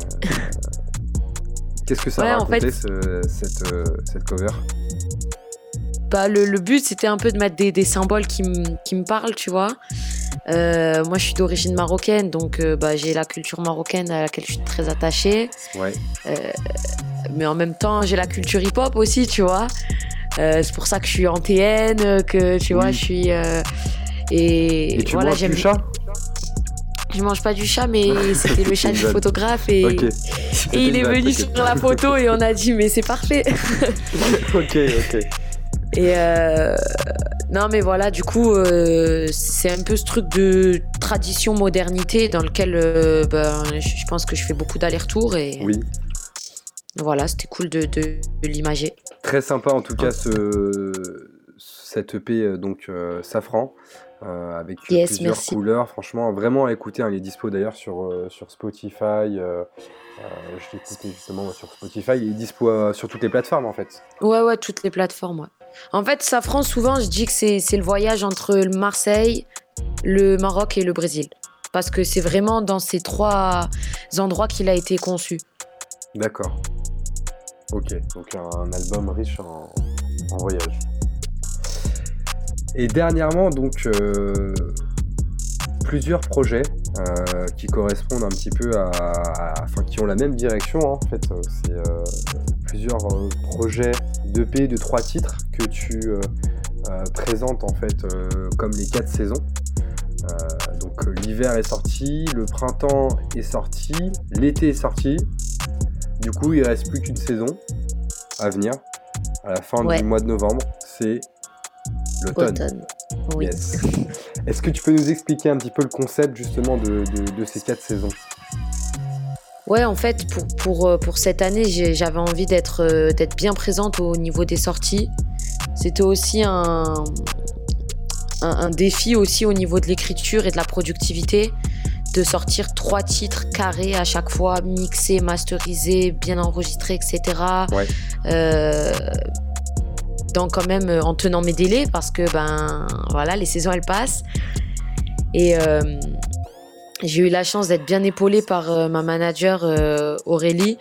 Qu'est-ce que ça Ouais, en racontait fait- ce- cette, euh, cette cover? Bah, le, le but, c'était un peu de mettre des, des symboles qui me qui me parlent, tu vois. Euh, moi, je suis d'origine marocaine, donc euh, bah, j'ai la culture marocaine à laquelle je suis très attachée. Ouais. mais en même temps, j'ai la culture hip-hop aussi, tu vois. Euh, c'est pour ça que je suis antéenne, que tu vois, Oui. je suis. euh, et, Et tu voilà, manges j'aime. du chat? Je mange pas du chat, mais c'était le chat du photographe et, et il est venu sur la photo et on a dit mais c'est parfait. ok, ok. Et euh, non, mais voilà, du coup, euh, c'est un peu ce truc de tradition modernité dans lequel euh, ben, je je pense que je fais beaucoup d'allers-retours et Oui. Voilà, c'était cool de, de, de l'imager. Très sympa en tout cas ce, cette EP euh, donc euh, Safran euh, avec Yes, plusieurs merci. couleurs. Franchement, vraiment à écouter. hein, il est dispo d'ailleurs sur, euh, sur Spotify. euh, euh, je l'ai écouté justement sur Spotify. Il est dispo sur toutes les plateformes en fait. Ouais, ouais, toutes les plateformes. ouais. En fait, Safran, souvent, je dis que c'est le voyage entre le Marseille, le Maroc et le Brésil. Parce que c'est vraiment dans ces trois endroits qu'il a été conçu. D'accord. Ok, donc un album riche en, en voyage. Et dernièrement, donc, euh, plusieurs projets euh, qui correspondent un petit peu à, à- Enfin, qui ont la même direction, hein, en fait. Euh, C'est euh, plusieurs projets d'EP de trois titres que tu présentes, en fait, comme les quatre saisons. Donc, l'hiver est sorti, le printemps est sorti, l'été est sorti. Du coup, il reste plus qu'une saison à venir. À la fin Ouais. du mois de novembre, c'est l'automne. Automne. Oui. Yes. Est-ce que tu peux nous expliquer un petit peu le concept justement de, de- de ces quatre saisons? Ouais, en fait, pour, pour, euh, pour cette année, j'avais envie d'être euh, d'être bien présente au niveau des sorties. C'était aussi un, un, un défi aussi au niveau de l'écriture et de la productivité, de sortir trois titres carrés à chaque fois, mixés, masterisés, bien enregistrés, etc. Ouais. Euh, quand même euh, en tenant mes délais parce que ben voilà les saisons elles passent et euh, j'ai eu la chance d'être bien épaulée par euh, ma manager Aurélie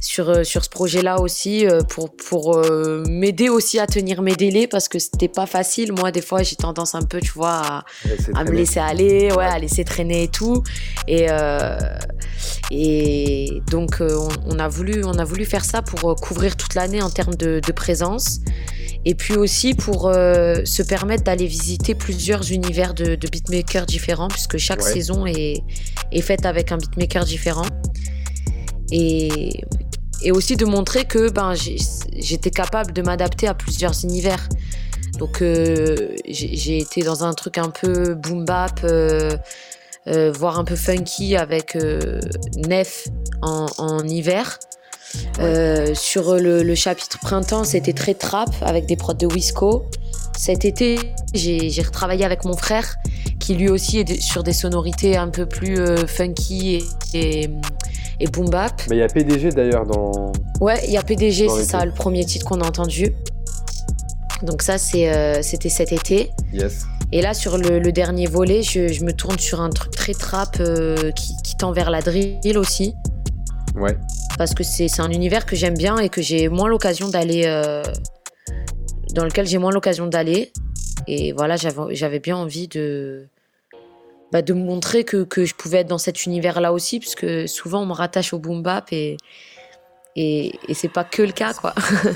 sur, euh, sur ce projet-là aussi euh, pour, pour euh, m'aider aussi à tenir mes délais parce que c'était pas facile. Moi, des fois, j'ai tendance un peu, tu vois, à, à me laisser aller, ouais, à laisser traîner et tout. Et, euh, et donc, euh, on, on a voulu, on a voulu faire ça pour couvrir toute l'année en termes de, de présence. Et puis aussi pour euh, se permettre d'aller visiter plusieurs univers de, de beatmakers différents, puisque chaque Ouais. saison est, est faite avec un beatmaker différent. Et, et aussi de montrer que ben, j'étais capable de m'adapter à plusieurs univers. Donc euh, j'ai été dans un truc un peu boom bap, euh, euh, voire un peu funky avec Nef en, en hiver. Sur le, le chapitre printemps, c'était très trap avec des prods de Wisco. Cet été, j'ai retravaillé avec mon frère qui lui aussi est sur des sonorités un peu plus funky et, et, et boom bap. Mais il y a PDG d'ailleurs dans. Ouais, il y a PDG, c'est ça, le premier titre qu'on a entendu. Donc ça, euh, c'était cet été. Yes. Et là, sur le, le dernier volet, je, je me tourne sur un truc très trap euh, qui, qui tend vers la drill aussi. Ouais. Parce que c'est, un univers que j'aime bien et que j'ai moins l'occasion d'aller... euh, dans lequel j'ai moins l'occasion d'aller. Et voilà, j'avais bien envie de... bah, de me montrer que, que je pouvais être dans cet univers-là aussi, puisque souvent on me rattache au boom bap et, et, et c'est pas que le cas, quoi.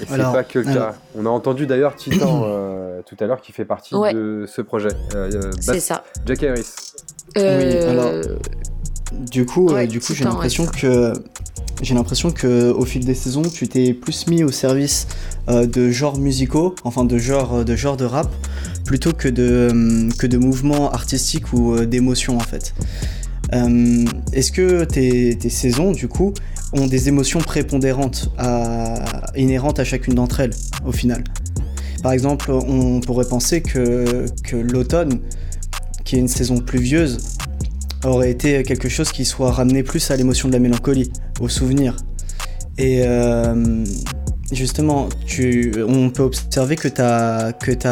C'est pas que le cas. alors- On a entendu d'ailleurs Titan euh, tout à l'heure qui fait partie Ouais. de ce projet. Euh, c'est ça. Jack Harris. Euh, alors- Du coup, euh, Ouais, du coup, tout j'ai l'impression ouais, que j'ai l'impression que au fil des saisons, tu t'es plus mis au service euh, de genres musicaux, enfin de genre de genre de rap, plutôt que de hum, que de mouvements artistiques ou euh, d'émotions en fait. Euh, Est-ce que tes, tes saisons, du coup, ont des émotions prépondérantes, à, inhérentes à chacune d'entre elles, au final? Par exemple, on pourrait penser que, que l'automne, qui est une saison pluvieuse, aurait été quelque chose qui soit ramené plus à l'émotion de la mélancolie, au souvenir. Et euh, justement, tu, on peut observer que que tu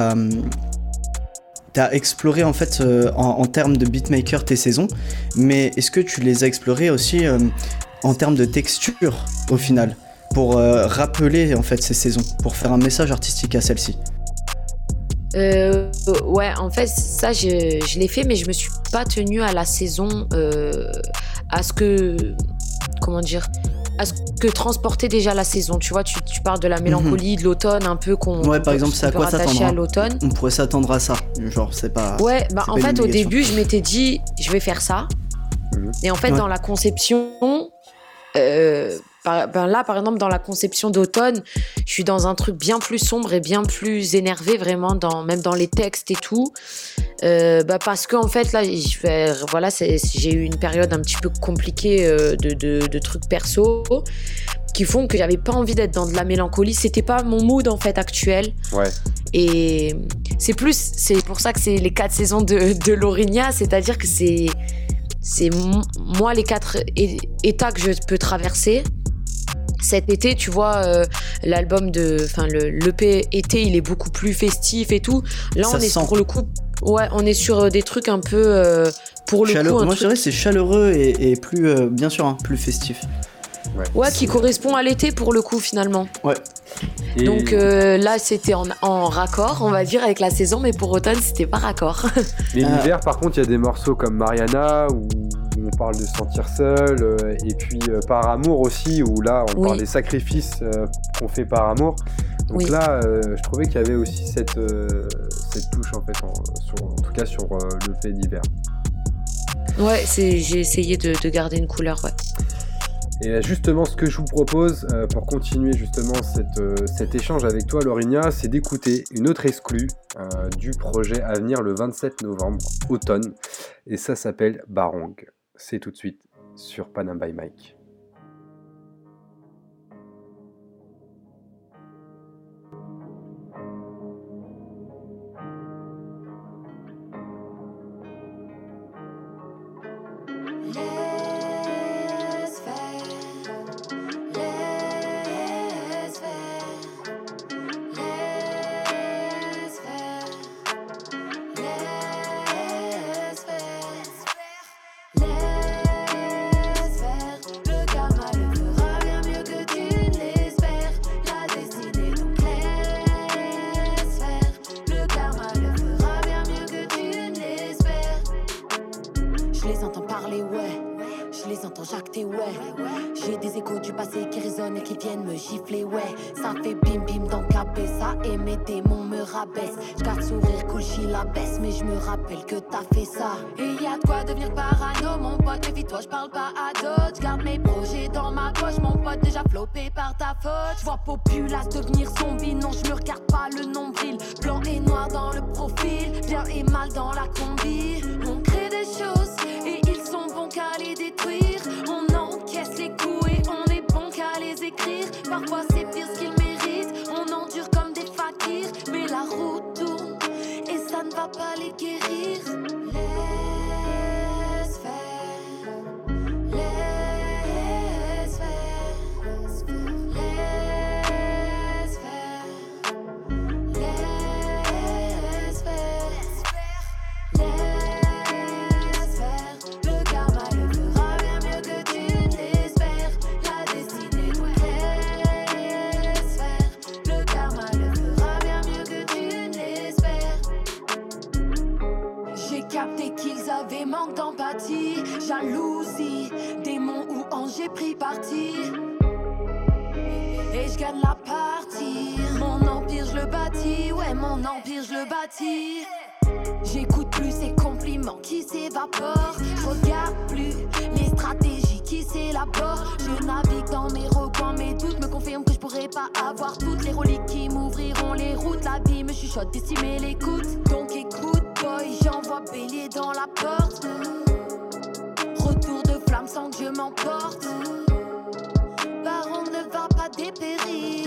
as exploré en fait euh, en, termes de beatmaker tes saisons, mais est-ce que tu les as explorées aussi euh, en termes de texture au final pour rappeler en fait ces saisons, pour faire un message artistique à celle-ci? Euh, ouais, en fait, ça, je, je l'ai fait, mais je me suis pas tenue à la saison, euh, à ce que. Comment dire à ce que transportait déjà la saison. Tu vois, tu, tu parles de la mélancolie, de l'automne, un peu qu'on. Mhm. Ouais, par exemple, c'est à quoi s'attendre à l'automune. On pourrait s'attendre à ça, genre c'est pas. Ouais, bah en fait, au début, je m'étais dit, je vais faire ça. Mhm. Et en fait, Ouais. dans la conception, euh, par- ben là, par exemple, dans la conception d'automne, je suis dans un truc bien plus sombre et bien plus énervé, vraiment, dans, même dans les textes et tout. Euh, bah parce qu'en fait, là, je voilà, j'ai eu une période un petit peu compliquée euh, de, de- de trucs perso qui font que j'avais pas envie d'être dans de la mélancolie. C'était pas mon mood, en fait, actuel. Ouais. Et c'est plus, c'est pour ça que c'est les quatre saisons de, de Laurinia, c'est-à-dire que c'est, c'est moi les quatre états que je peux traverser. Cet été, tu vois, euh, l'album de, enfin le l'EP été, il est beaucoup plus festif et tout. Là, Ça on est sent. pour le coup, ouais, on est sur euh, des trucs un peu, euh, pour le Chaleureux. coup, un Moi je truc- dirais c'est chaleureux et, et plus, euh, bien sûr, hein, plus festif. ouais, qui correspond à l'été pour le coup finalement. Et- Donc euh, là, c'était en, en raccord, on va dire, avec la saison, mais pour automne, c'était pas raccord. Mais l'hiver, par contre, il y a des morceaux comme Mariana où où on parle de se sentir seul, euh, et puis euh, Par Amour aussi, où là, on Oui. parle des sacrifices euh, qu'on fait par amour. Donc Oui. là, je trouvais qu'il y avait aussi cette, cette touche, en fait, en, sur- en tout cas sur le fait d'hiver. Ouais, j'ai essayé de, de garder une couleur, ouais. Et justement, ce que je vous propose euh, pour continuer justement cette, euh, cet échange avec toi, Laurinia, c'est d'écouter une autre exclue euh, du projet à venir le 27 novembre, automne. Et ça s'appelle Barong. C'est tout de suite sur Panam by Mike. Faute. J'vois populace devenir zombie, non, je me regarde pas le nombril. Blanc et noir dans le profil, bien et mal dans la combi. On crée des choses et ils sont bons qu'à les détruire. On encaisse les coups et on est bon qu'à les écrire. Parfois c'est pire ce qu'ils méritent. On endure comme des fakirs, mais la route tourne et ça ne va pas les guérir. Jalousie, démon ou ange, j'ai pris parti. Et je gagne la partie. Mon empire, je le bâtis, ouais, mon empire, je le bâtis. J'écoute plus ces compliments qui s'évaporent. Je regarde plus les stratégies qui s'élaborent. Je navigue dans mes recoins, mes doutes me confirment que je pourrais pas avoir toutes les reliques qui m'ouvriront les routes. La vie me chuchote d'estimer l'écoute. Donc écoute, boy, j'envoie bélier dans la porte. Retour de flamme sans que je m'emporte. Baron ne va pas dépérir.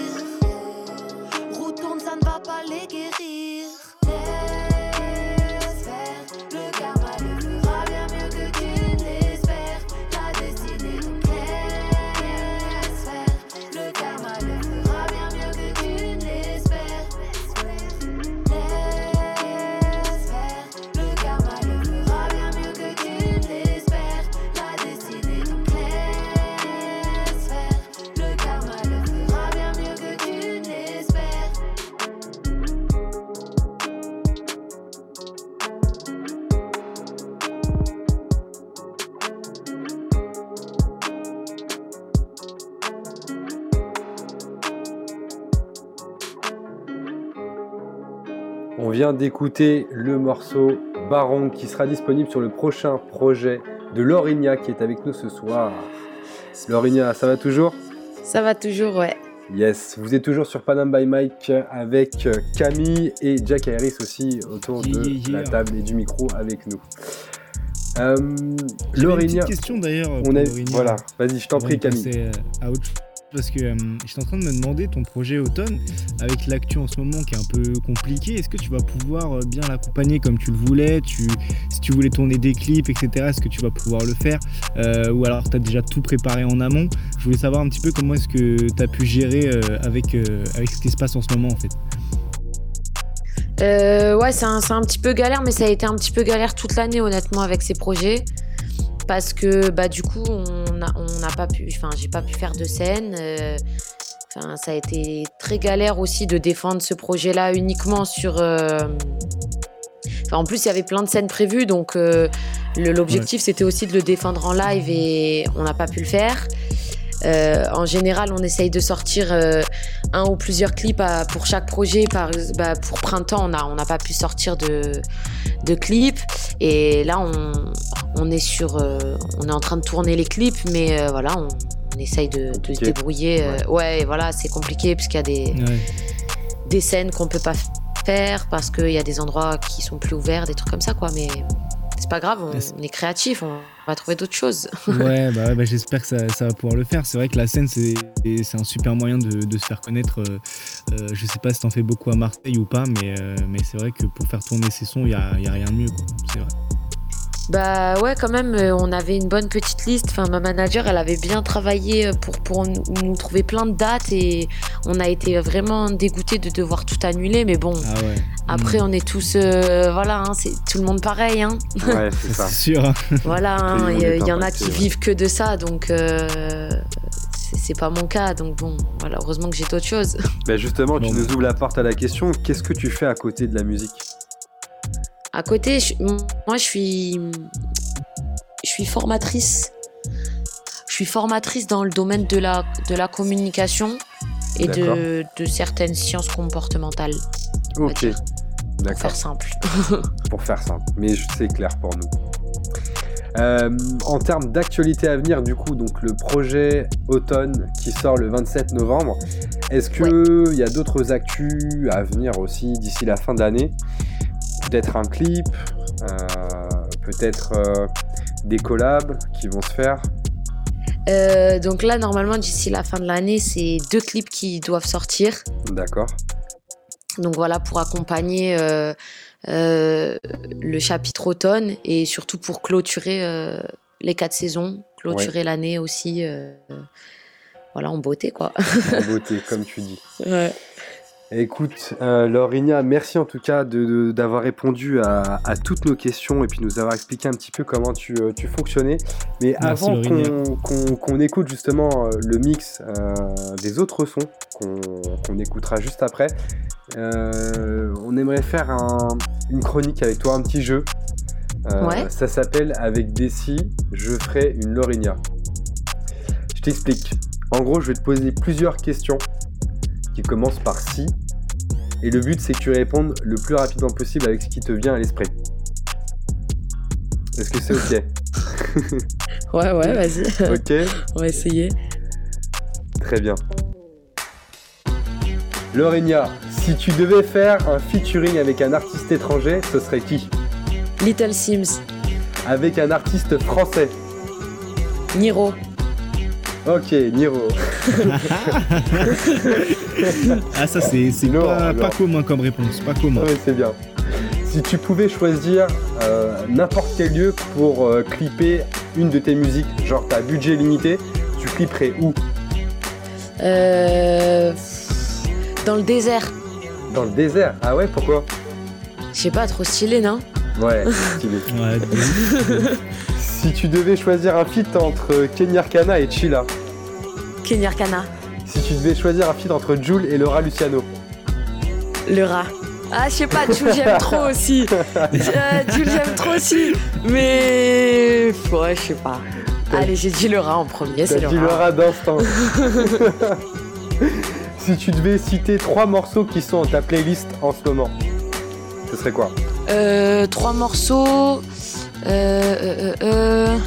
Retourne, ça ne va pas les guérir. Vient d'écouter le morceau Baron qui sera disponible sur le prochain projet de Laurinia qui est avec nous ce soir. Laurinia, ça va toujours? Ça va toujours, ouais. Yes, vous êtes toujours sur Panam by Mike avec Camille et Jack Harris aussi autour de Yeah, yeah. la table et du micro avec nous. Euh, une Laurinia, petite question d'ailleurs. on pour a... Laurinia. voilà, vas-y, je t'en prie Camille. euh, à autre chose, Parce que euh, j'étais en train de me demander ton projet automne, avec l'actu en ce moment qui est un peu compliqué, est-ce que tu vas pouvoir euh, bien l'accompagner comme tu le voulais? Si tu voulais tourner des clips, etc., est-ce que tu vas pouvoir le faire? Euh, Ou alors tu as déjà tout préparé en amont Je voulais savoir un petit peu comment est-ce que tu as pu gérer avec, avec ce qui se passe en ce moment en fait. Ouais, c'est un, un petit peu galère, mais ça a été un petit peu galère toute l'année, honnêtement, avec ces projets. Parce que, bah, du coup, on n'a on n'a pas pu, enfin, j'ai pas pu faire de scène. euh, Enfin, ça a été très galère aussi de défendre ce projet-là uniquement sur. euh, Enfin, en plus, il y avait plein de scènes prévues, donc euh, l'objectif c'était aussi de le défendre en live et on n'a pas pu le faire. Euh, en général, on essaye de sortir euh, un ou plusieurs clips à- pour chaque projet. Par, bah, pour printemps, on n'a on pas pu sortir de, de clips. Et là, on, on est sur, euh, on est en train de tourner les clips, mais euh, voilà, on, on essaye de, de se débrouiller. euh, ouais, voilà, c'est compliqué parce qu'il y a des, Ouais. des scènes qu'on peut pas faire parce qu'il y a des endroits qui sont plus ouverts, des trucs comme ça, quoi. Mais c'est pas grave, on, est créatif, on va trouver d'autres choses. Ouais, bah, bah, j'espère que ça, ça va pouvoir le faire. C'est vrai que la scène, c'est un super moyen de, de se faire connaître. Euh, euh, je sais pas si t'en fais beaucoup à Marseille ou pas, mais, euh, mais c'est vrai que pour faire tourner ses sons, il n'y a, y a rien de mieux. C'est vrai. Bah ouais, quand même, euh, on avait une bonne petite liste. Enfin, ma manager, elle avait bien travaillé euh, pour, pour nous, nous trouver plein de dates et on a été vraiment dégoûtés de devoir tout annuler. Mais bon, Ah ouais. après, Mm. on est tous, euh, voilà, hein, c'est tout le monde pareil. Hein. Ouais, c'est ça. C'est sûr. hein. Voilà, hein, il y, en a qui ouais. vivent que de ça, donc euh, c'est pas mon cas. Donc bon, voilà, heureusement que j'ai d'autres choses. Bah justement, tu Bon, nous bah. ouvres la porte à la question. Qu'est-ce que tu fais à côté de la musique? À côté, je- moi, je suis, je suis formatrice. Je suis formatrice dans le domaine de la, de la communication et D'accord. de, de certaines sciences comportementales, Ok, dire, pour d'accord. faire simple. pour faire simple, mais c'est clair pour nous. Euh, en termes d'actualité à venir, du coup, donc le projet Automne qui sort le 27 novembre, est-ce qu'il y a d'autres actus à venir aussi d'ici la fin de l'année? Peut-être un clip, euh, peut-être euh, des collabs qui vont se faire Euh, donc là, normalement, d'ici la fin de l'année, c'est deux clips qui doivent sortir. D'accord. Donc voilà, pour accompagner euh, euh, le chapitre automne et surtout pour clôturer les quatre saisons, clôturer l'année aussi. voilà, en beauté, quoi. En beauté, comme tu dis. Ouais. Écoute, euh, Laurinia, merci en tout cas de- de- d'avoir répondu à, à toutes nos questions et puis nous avoir expliqué un petit peu comment tu, euh, tu fonctionnais. Mais Merci, avant qu'on qu'on- qu'on écoute justement euh, le mix euh, des autres sons qu'on qu'on écoutera juste après, euh, on aimerait faire un- une chronique avec toi, un petit jeu. Euh, Ouais. Ça s'appelle Avec Dessy, je ferai une Laurinia. Je t'explique. En gros, je vais te poser plusieurs questions qui commencent par si. Et le but, c'est que tu répondes le plus rapidement possible avec ce qui te vient à l'esprit. Est-ce que c'est ok? Ouais, ouais, vas-y. Ok, On va essayer. très bien. Laurinia, si tu devais faire un featuring avec un artiste étranger, ce serait qui? Little Sims, Avec un artiste français. Niro. Ok, Niro. Ah, ça, c'est pas, pas commun comme réponse. Pas commun. Oui, c'est bien. Si tu pouvais choisir euh, n'importe quel lieu pour euh, clipper une de tes musiques, genre t'as budget limité, tu clipperais où? Euh, dans le désert. Dans le désert? Ah ouais, pourquoi? Je sais pas, trop stylé, non? Ouais, stylé. Ouais. Si tu devais choisir un feat entre Kenny Arcana et Chilla, Kenny Arcana. si tu devais choisir un feat entre Jules et Laura Luciano, Le rat. Ah, je sais pas, Jules, j'aime trop aussi. Euh, Jules, j'aime trop aussi. Mais. Ouais, je sais pas. Allez, j'ai dit le rat en premier, c'est le dit rat. Laura d'instant. si tu devais citer trois morceaux qui sont dans ta playlist en ce moment, Ce serait quoi? Euh, trois morceaux. Euh, euh, euh,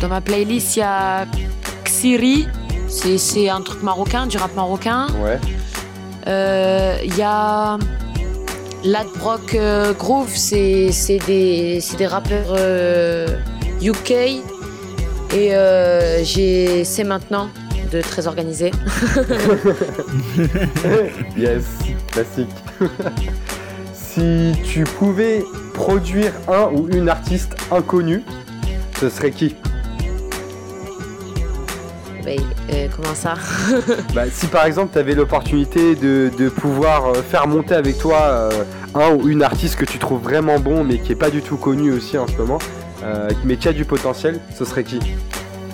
Dans ma playlist, il y a Xiri. C'est- C'est un truc marocain, du rap marocain. Ouais. Euh, Il y a Ladbrock euh, Groove, c'est c'est des, c'est des rappeurs euh, UK. Et euh, j'ai C'est maintenant de Très Organisé. yes, classique. si tu pouvais produire un ou une artiste inconnue, ce serait qui? Mais, euh, comment ça? Bah, si par exemple tu avais l'opportunité de, de pouvoir euh, faire monter avec toi euh, un ou une artiste que tu trouves vraiment bon mais qui est pas du tout connu aussi en ce moment, euh, mais qui a du potentiel, ce serait qui?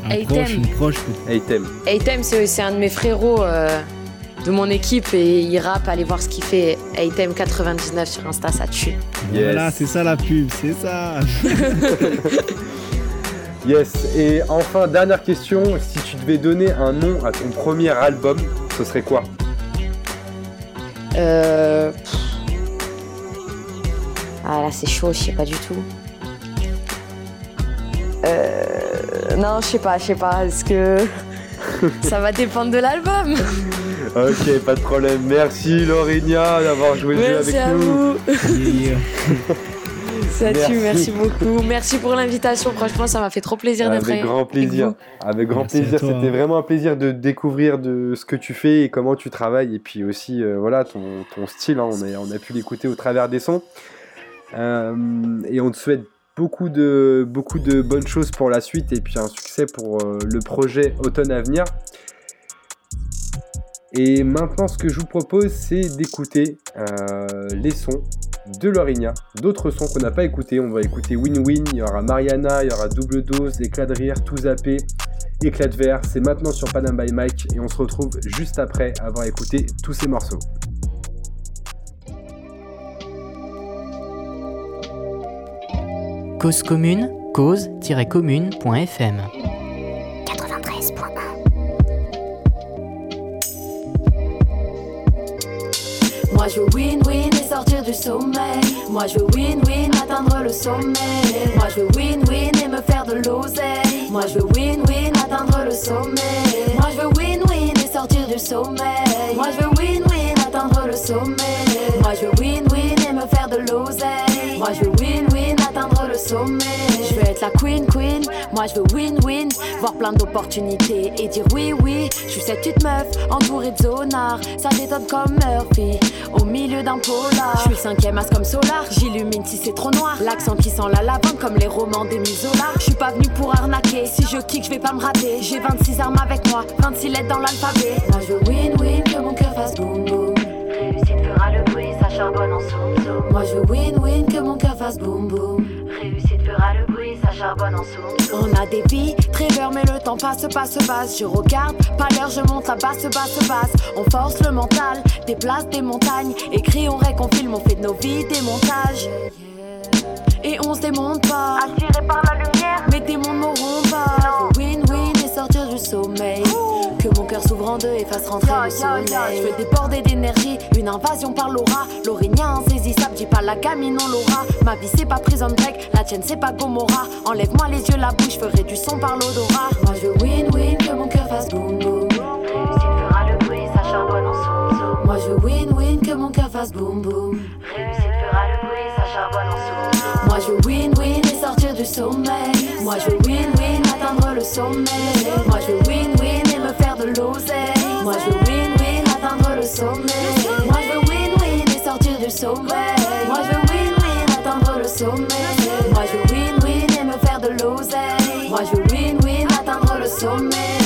Un Hey, proche, Tem. une proche. Hey Tem. Aitem, c'est c'est un de mes frérots euh, de mon équipe et il rappe. Allez voir ce qu'il fait. Aitem99 sur Insta, ça tue. Voilà, c'est ça la pub, c'est ça. Yes, et enfin dernière question, si tu devais donner un nom à ton premier album, ce serait quoi? Euh. Ah là, c'est chaud, je sais pas du tout. Euh, Non, je sais pas, je sais pas. Est-ce que ça va dépendre de l'album Ok, pas de problème. Merci Laurinia d'avoir joué le jeu Merci avec à nous. vous. Ça Merci. tue, merci beaucoup. Merci pour l'invitation. Franchement, ça m'a fait trop plaisir d'être Avec grand plaisir. vous. Avec grand Merci plaisir. C'était hein. vraiment un plaisir de découvrir de ce que tu fais et comment tu travailles. Et puis aussi, euh, voilà, ton, ton style. hein. on, a, on a pu l'écouter au travers des sons. Euh, et on te souhaite beaucoup de, beaucoup de bonnes choses pour la suite et puis un succès pour euh, le projet automne à venir. Et maintenant, ce que je vous propose, c'est d'écouter euh, les sons de Lorinia, d'autres sons qu'on n'a pas écoutés. On va écouter Win Win, il y aura Mariana, il y aura Double Dose, Éclat de Rire, Tout Zappé, Éclat de Verre. C'est maintenant sur Panam by Mike et on se retrouve juste après avoir écouté tous ces morceaux. Cause commune, cause-commune.fm. Moi je veux win-win et sortir du sommeil. Moi je veux win-win, atteindre le sommet. Moi je veux win-win et me faire de l'oseille. Moi je veux win-win, atteindre le sommet. Moi je veux win-win et sortir du sommeil. Moi je veux win-win, atteindre le sommet. Moi je veux win-win et me faire de l'oseille. Sommet. Je veux être la queen queen. Moi je veux win-win, voir plein d'opportunités et dire oui oui. Je suis cette petite meuf entourée de zonards. Ça détonne comme Murphy au milieu d'un polar. Je suis le cinquième as comme Solar. J'illumine si c'est trop noir. L'accent qui sent la lavande comme les romans des Zola. Je suis pas venu pour arnaquer. Si je kick, je vais pas me rater. J'ai 26 armes avec moi, 26 lettres dans l'alphabet. Moi je veux win-win, que mon cœur fasse boum boum. Réussite fera le bruit, ça charbonne en soum. Moi je veux win-win, que mon cœur fasse boum boum. Réussite fera le bruit, ça charbonne en soum. On a des vies, Trevor, mais le temps passe, passe, passe. Je regarde, pas l'heure, je monte la basse, basse, basse. On force le mental, déplace des montagnes. Écrit, on rec, on filme, on fait de nos vies des montages. Et on se démonte pas. Attiré par la lumière, m'auront pas. Je veux Win-win et sortir du sommeil. Que mon cœur s'ouvre en deux et fasse rentrer le soleil. Je veux déborder d'énergie, une invasion par l'aura. Laurénia insaisissable, dis pas la gamine, on l'aura. Ma vie c'est pas prison break, la tienne c'est pas Gomorrah. Enlève-moi les yeux, la bouche, ferai du son par l'odorat. Moi je veux win-win, que mon cœur fasse boum boum. Réussite fera le bruit, ça charbonne en soum. Moi je veux win-win, que mon cœur fasse boum boum. Sommeil. Moi je veux win-win, atteindre le sommet. Moi je veux win-win et me faire de l'oseille. Moi je veux win-win, atteindre le sommet. Moi je veux win-win et sortir du sommeil. Moi je veux win-win, atteindre le sommet. Moi je veux win-win et me faire de l'oseille. Moi je veux win-win, atteindre le sommet.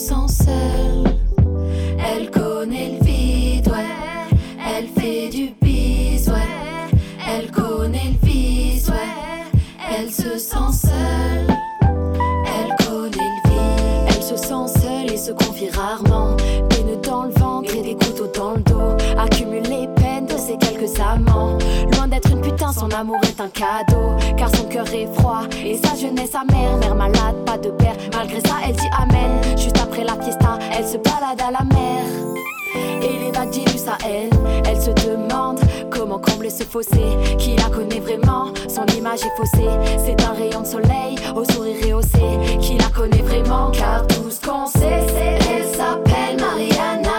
Sent seule. Elle connaît le vide, ouais. Elle fait du bis, ouais. Elle connaît le vice, ouais. Elle se sent seule. Elle connaît le vide. Elle se sent seule et se confie rarement. Des nœuds dans le ventre et des couteaux dans le dos. Accumule les peines de ses quelques amants. Un cadeau. Car son cœur est froid et sa jeunesse amère. Mère malade, pas de père. Malgré ça, elle dit Amen. Juste après la fiesta, elle se balade à la mer. Et les vagues diluent sa haine. Elle se demande comment combler ce fossé. Qui la connaît vraiment Son image est faussée. C'est un rayon de soleil au sourire rehaussé. Qui la connaît vraiment Car tout ce qu'on sait, c'est elle s'appelle Mariana.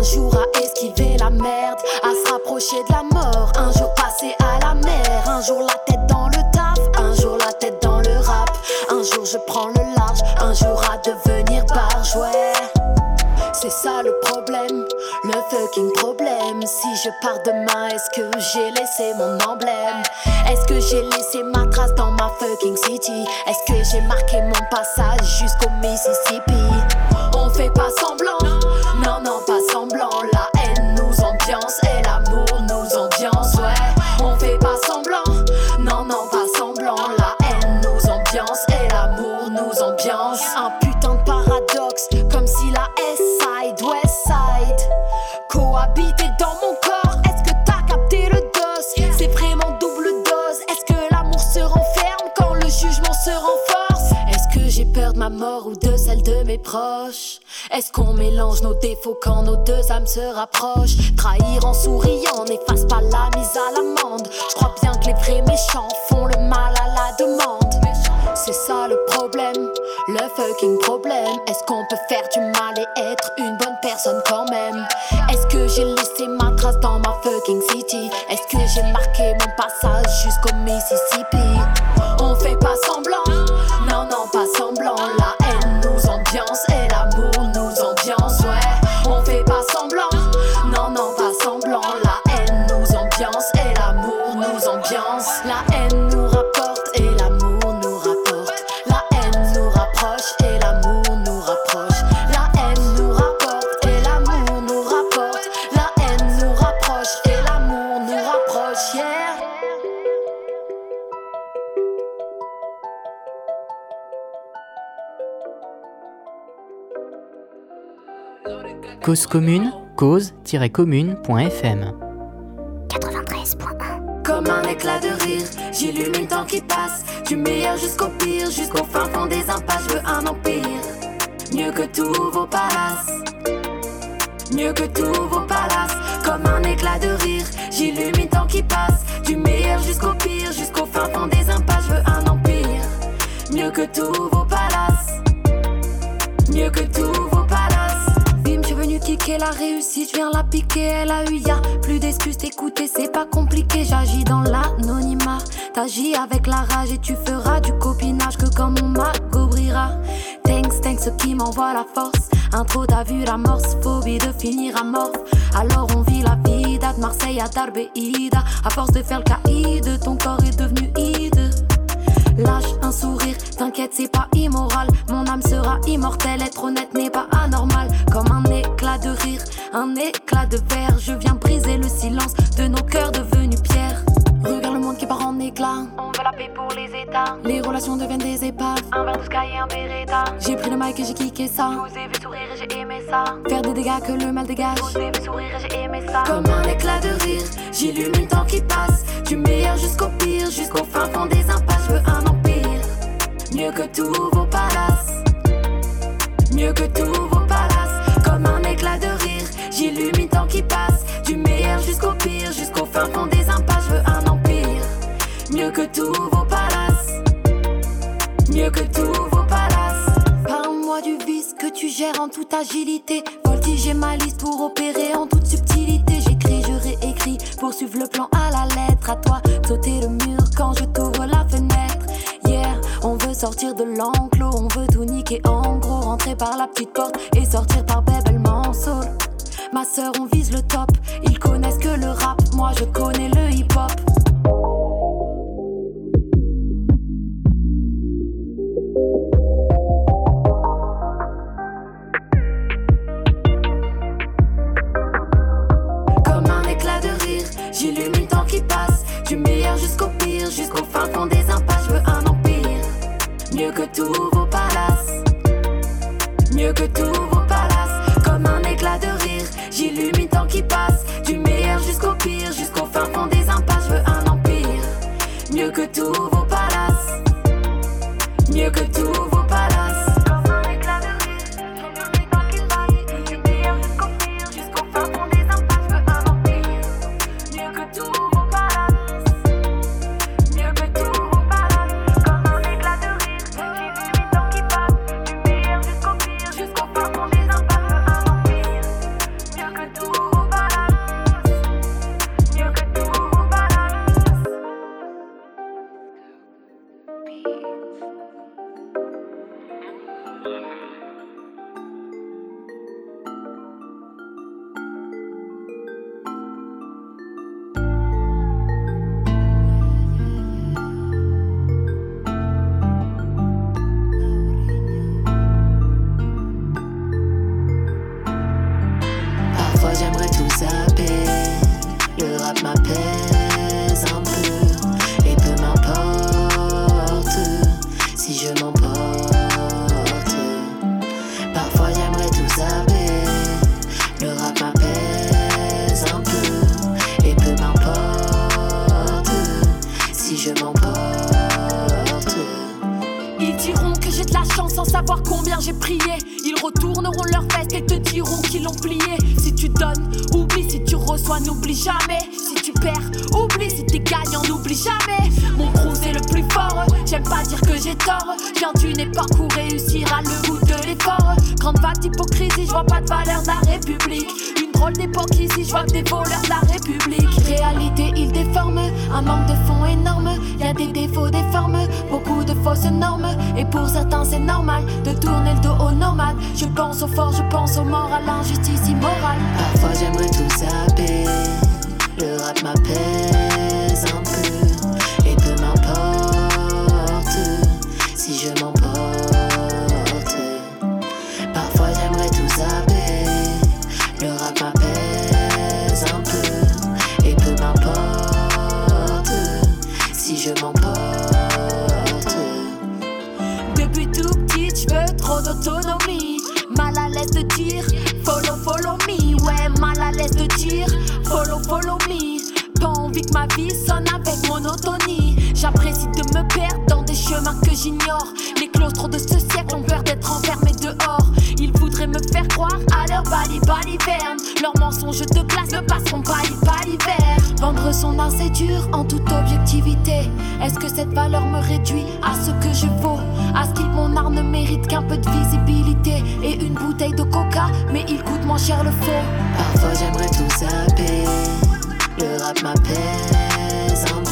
Un jour à esquiver la merde, à se rapprocher de la mort. Un jour passé à la mer, un jour la tête dans le taf, un jour la tête dans le rap. Un jour je prends le large, un jour à devenir barge. C'est ça le problème, le fucking problème. Si je pars demain, est-ce que j'ai laissé mon emblème? Est-ce que j'ai laissé ma trace dans ma fucking city? Est-ce que j'ai marqué mon passage jusqu'au Mississippi? On fait pas semblant, Est-ce qu'on mélange nos défauts quand nos deux âmes se rapprochent? Trahir en souriant n'efface pas la mise à l'amende. Je crois bien que les vrais méchants font le mal à la demande. C'est ça le problème, le fucking problème. Est-ce qu'on peut faire du mal et être une bonne personne quand même? Est-ce que j'ai laissé ma trace dans ma fucking city? Est-ce que j'ai marqué mon passage jusqu'au Mississippi? On fait pas semblant, Cause commune, cause-commune.fm. 93.1 Comme un éclat de rire, j'illumine le temps qui passe. Du meilleur jusqu'au pire, jusqu'au fin fond des impasses, je veux un empire. Mieux que tous vos palaces. Mieux que tous vos palaces. Comme un éclat de rire, j'illumine le temps qui passe. Du meilleur jusqu'au pire, jusqu'au fin fond des impasses, je veux un empire. Mieux que tous vos palaces. Mieux que tous vos kicker la réussite, je viens la piquer. Elle a eu, y'a plus d'excuses, t'écouter, c'est pas compliqué. J'agis dans l'anonymat, t'agis avec la rage et tu feras du copinage que comme on m'agobrira. Thanks, thanks, ceux qui m'envoient la force. Intro, t'as vu l'amorce, phobie de finir amorphe. Alors on vit la vida de Marseille à Darbeida. À force de faire le caïd, ton corps est devenu hide. Lâche un sourire, t'inquiète, c'est pas immoral. Mon âme sera immortelle, être honnête n'est pas anormal. Comme un éclat de rire, un éclat de verre. Je viens briser le silence de nos cœurs devenus pierres. Regarde le monde qui part en éclat. On veut la paix pour les états. Les relations deviennent des épaves. Un verre de sky et un beretta. J'ai pris le mic et j'ai kické ça. Vous ai vu sourire et j'ai aimé ça. Faire des dégâts que le mal dégage. Vous ai vu sourire et j'ai aimé ça. Comme un éclat de rire, j'illumine le temps qui passe. Du meilleur jusqu'au pire, jusqu'au fin fond des impasses. Je veux un empire. Mieux que tous vos palaces. Mieux que tous vos j'illumine temps qui passe. Du meilleur jusqu'au pire, jusqu'au fin fond des impasses. Je veux un empire. Mieux que tous vos palaces. Mieux que tous vos palaces. Parle-moi du vice que tu gères en toute agilité. Voltiger ma liste pour opérer en toute subtilité. J'écris, je réécris, poursuivre le plan à la lettre. À toi, sauter le mur quand je t'ouvre la fenêtre. Yeah, on veut sortir de l'enclos, on veut tout niquer en gros. Rentrer par la petite porte et sortir par bébellement soul. Ma sœur, on vise le top. Ils connaissent que le rap, moi je connais le hip-hop. Comme un éclat de rire, j'illumine temps qui passe. Du meilleur jusqu'au pire, jusqu'au fin fond des impasses. Je veux un empire. Mieux que tous vos palaces. Mieux que tous vos j'illumine Ma vie sonne avec monotonie. J'apprécie de me perdre dans des chemins que j'ignore. Les claustres de ce siècle ont peur d'être enfermés dehors. Ils voudraient me faire croire à leur bali baliverne. Leurs mensonges de classe ne passeront pas l'hiver. Vendre son art c'est dur en toute objectivité. Est-ce que cette valeur me réduit à ce que je vaux? À ce qu'il mon art ne mérite qu'un peu de visibilité et une bouteille de coca, mais il coûte moins cher le faux. Parfois j'aimerais tout zapper. Le rap m'apaise un peu.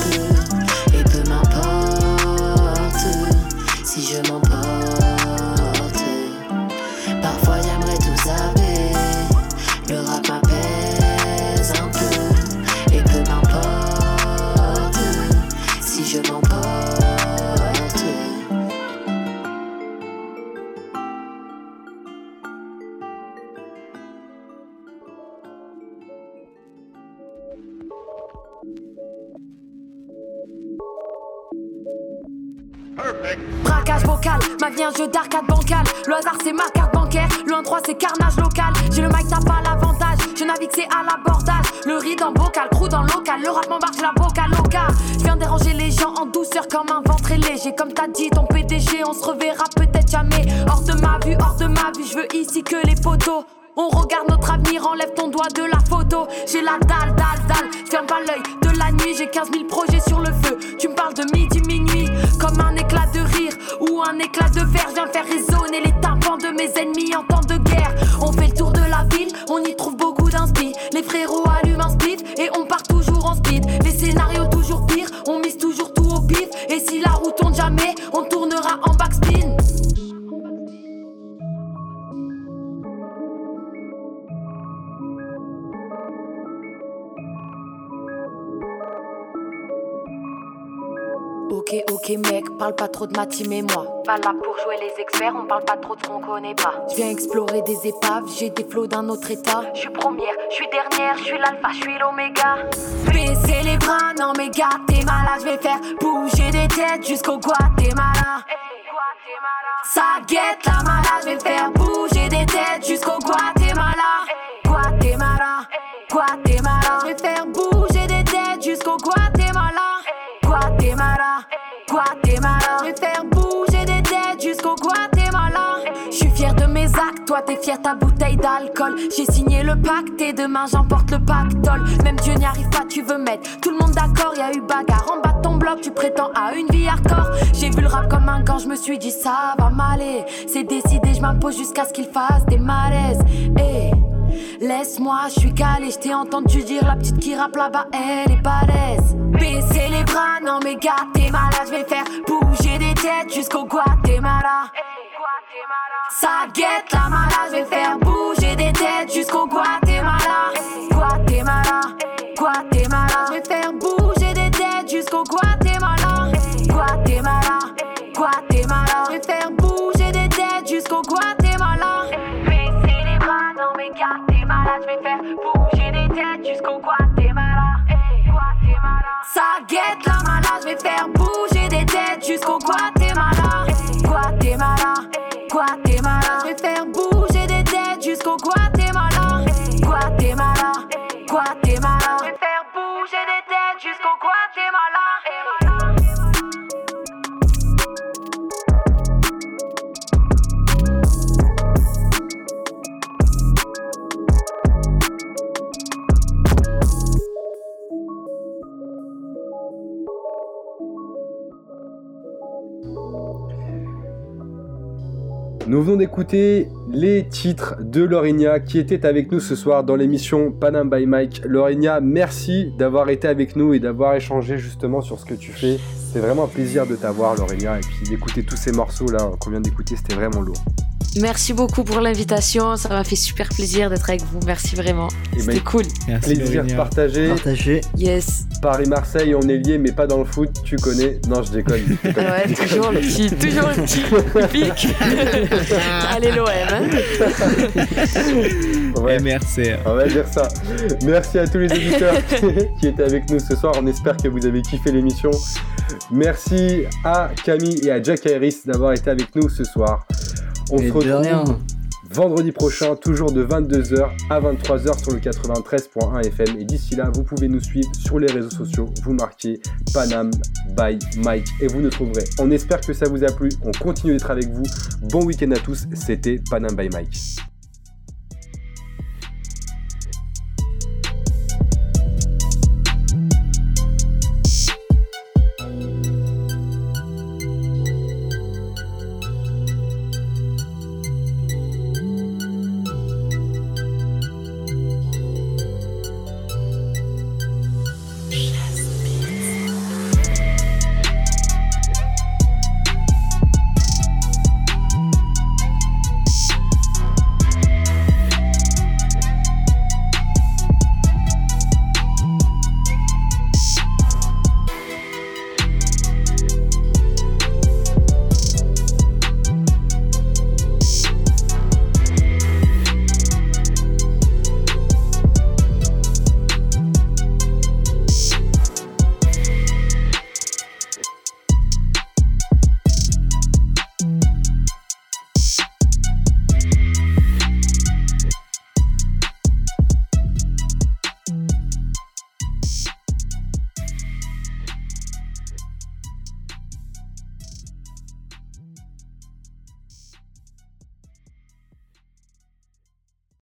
Hasard c'est ma carte bancaire, le 1-3 c'est carnage local. J'ai le mic, t'as pas l'avantage, je navigue c'est à l'abordage. Le riz dans bocal, crew dans local, le rap m'embarque la boca loca. Je viens déranger les gens en douceur comme un ventre léger. Comme t'as dit, ton PDG, on se reverra peut-être jamais. Hors de ma vue, hors de ma vue, je veux ici que les photos. On regarde notre avenir, enlève ton doigt de la photo. J'ai la dalle, dalle, dalle. Ferme pas l'œil de la nuit, j'ai 15 000 projets sur le feu. Tu me parles de midi, un éclat de verre. Viens faire résonner les tympans de mes ennemis en temps de guerre. On fait le tour de la ville, on y trouve beaucoup d'inspi. Les frérots allument un split et on part toujours en speed. Les scénarios Ok, ok mec, parle pas trop de ma team et moi. Pas là pour jouer les experts, on parle pas trop de ce qu'on connaît pas. Je viens explorer des épaves, j'ai des flots d'un autre état. Je suis première, je suis dernière, je suis l'alpha, je suis l'oméga. Baissez les bras, non mais gars, t'es malade, je vais faire bouger des têtes jusqu'au Guatemala. Ça guette la malade, je vais faire t'es fier ta bouteille d'alcool. J'ai signé le pacte et demain j'emporte le pactole. Même Dieu n'y arrive pas, tu veux mettre tout le monde d'accord. Y a eu bagarre en bas de ton bloc, tu prétends à une vie hardcore. J'ai vu le rap comme un gant, je me suis dit ça va m'aller. C'est décidé, je m'impose jusqu'à ce qu'il fasse des malaises. Eh, Laisse-moi, je suis calé, je t'ai entendu dire la petite qui rappe là-bas, elle est balèze. Baissez les bras, non mais gars, t'es malade, je vais faire bouger des têtes jusqu'au Guatemala. Ça guette la malade, je vais faire bouger des têtes jusqu'au Guatemala. Guatemala, Guatemala, je vais faire bouger des têtes jusqu'au Guatemala. Guatemala, Guatemala, je vais faire bouger des têtes jusqu'au Guatemala. Baissez les bras, mais malade, je vais faire bouger des têtes jusqu'au Guatemala. Guatemala. Ça guette la malade, je vais faire bouger des têtes jusqu'au Guatemala. Guatemala, je vais faire bouger des têtes jusqu'au Guatemala. Guatemala, Guatemala, je vais faire bouger des têtes jusqu'au Guatemala. Nous venons d'écouter les titres de Lorinia qui était avec nous ce soir dans l'émission Panam by Mike. Lorinia, merci d'avoir été avec nous et d'avoir échangé justement sur ce que tu fais. C'est vraiment un plaisir de t'avoir Lorinia et puis d'écouter tous ces morceaux là qu'on vient d'écouter, c'était vraiment lourd. Merci beaucoup pour l'invitation, ça m'a fait super plaisir d'être avec vous, merci vraiment. C'était cool. Merci, Plaisir partagé. Partagé. Yes. Paris-Marseille, on est liés mais pas dans le foot, tu connais. Non, je déconne. je déconne. Ouais, toujours le petit, toujours le petit pic. Allez l'OM. Hein Ouais. MRC. On va dire ça. Merci à tous les auditeurs qui étaient avec nous ce soir. On espère que vous avez kiffé l'émission. Merci à Camille et à Jack Harris d'avoir été avec nous ce soir. On se retrouve rien. vendredi prochain, toujours de 22h à 23h sur le 93.1 FM. Et d'ici là, vous pouvez nous suivre sur les réseaux sociaux. Vous marquez Panam by Mike et vous nous trouverez. On espère que ça vous a plu. On continue d'être avec vous. Bon week-end à tous. C'était Panam by Mike.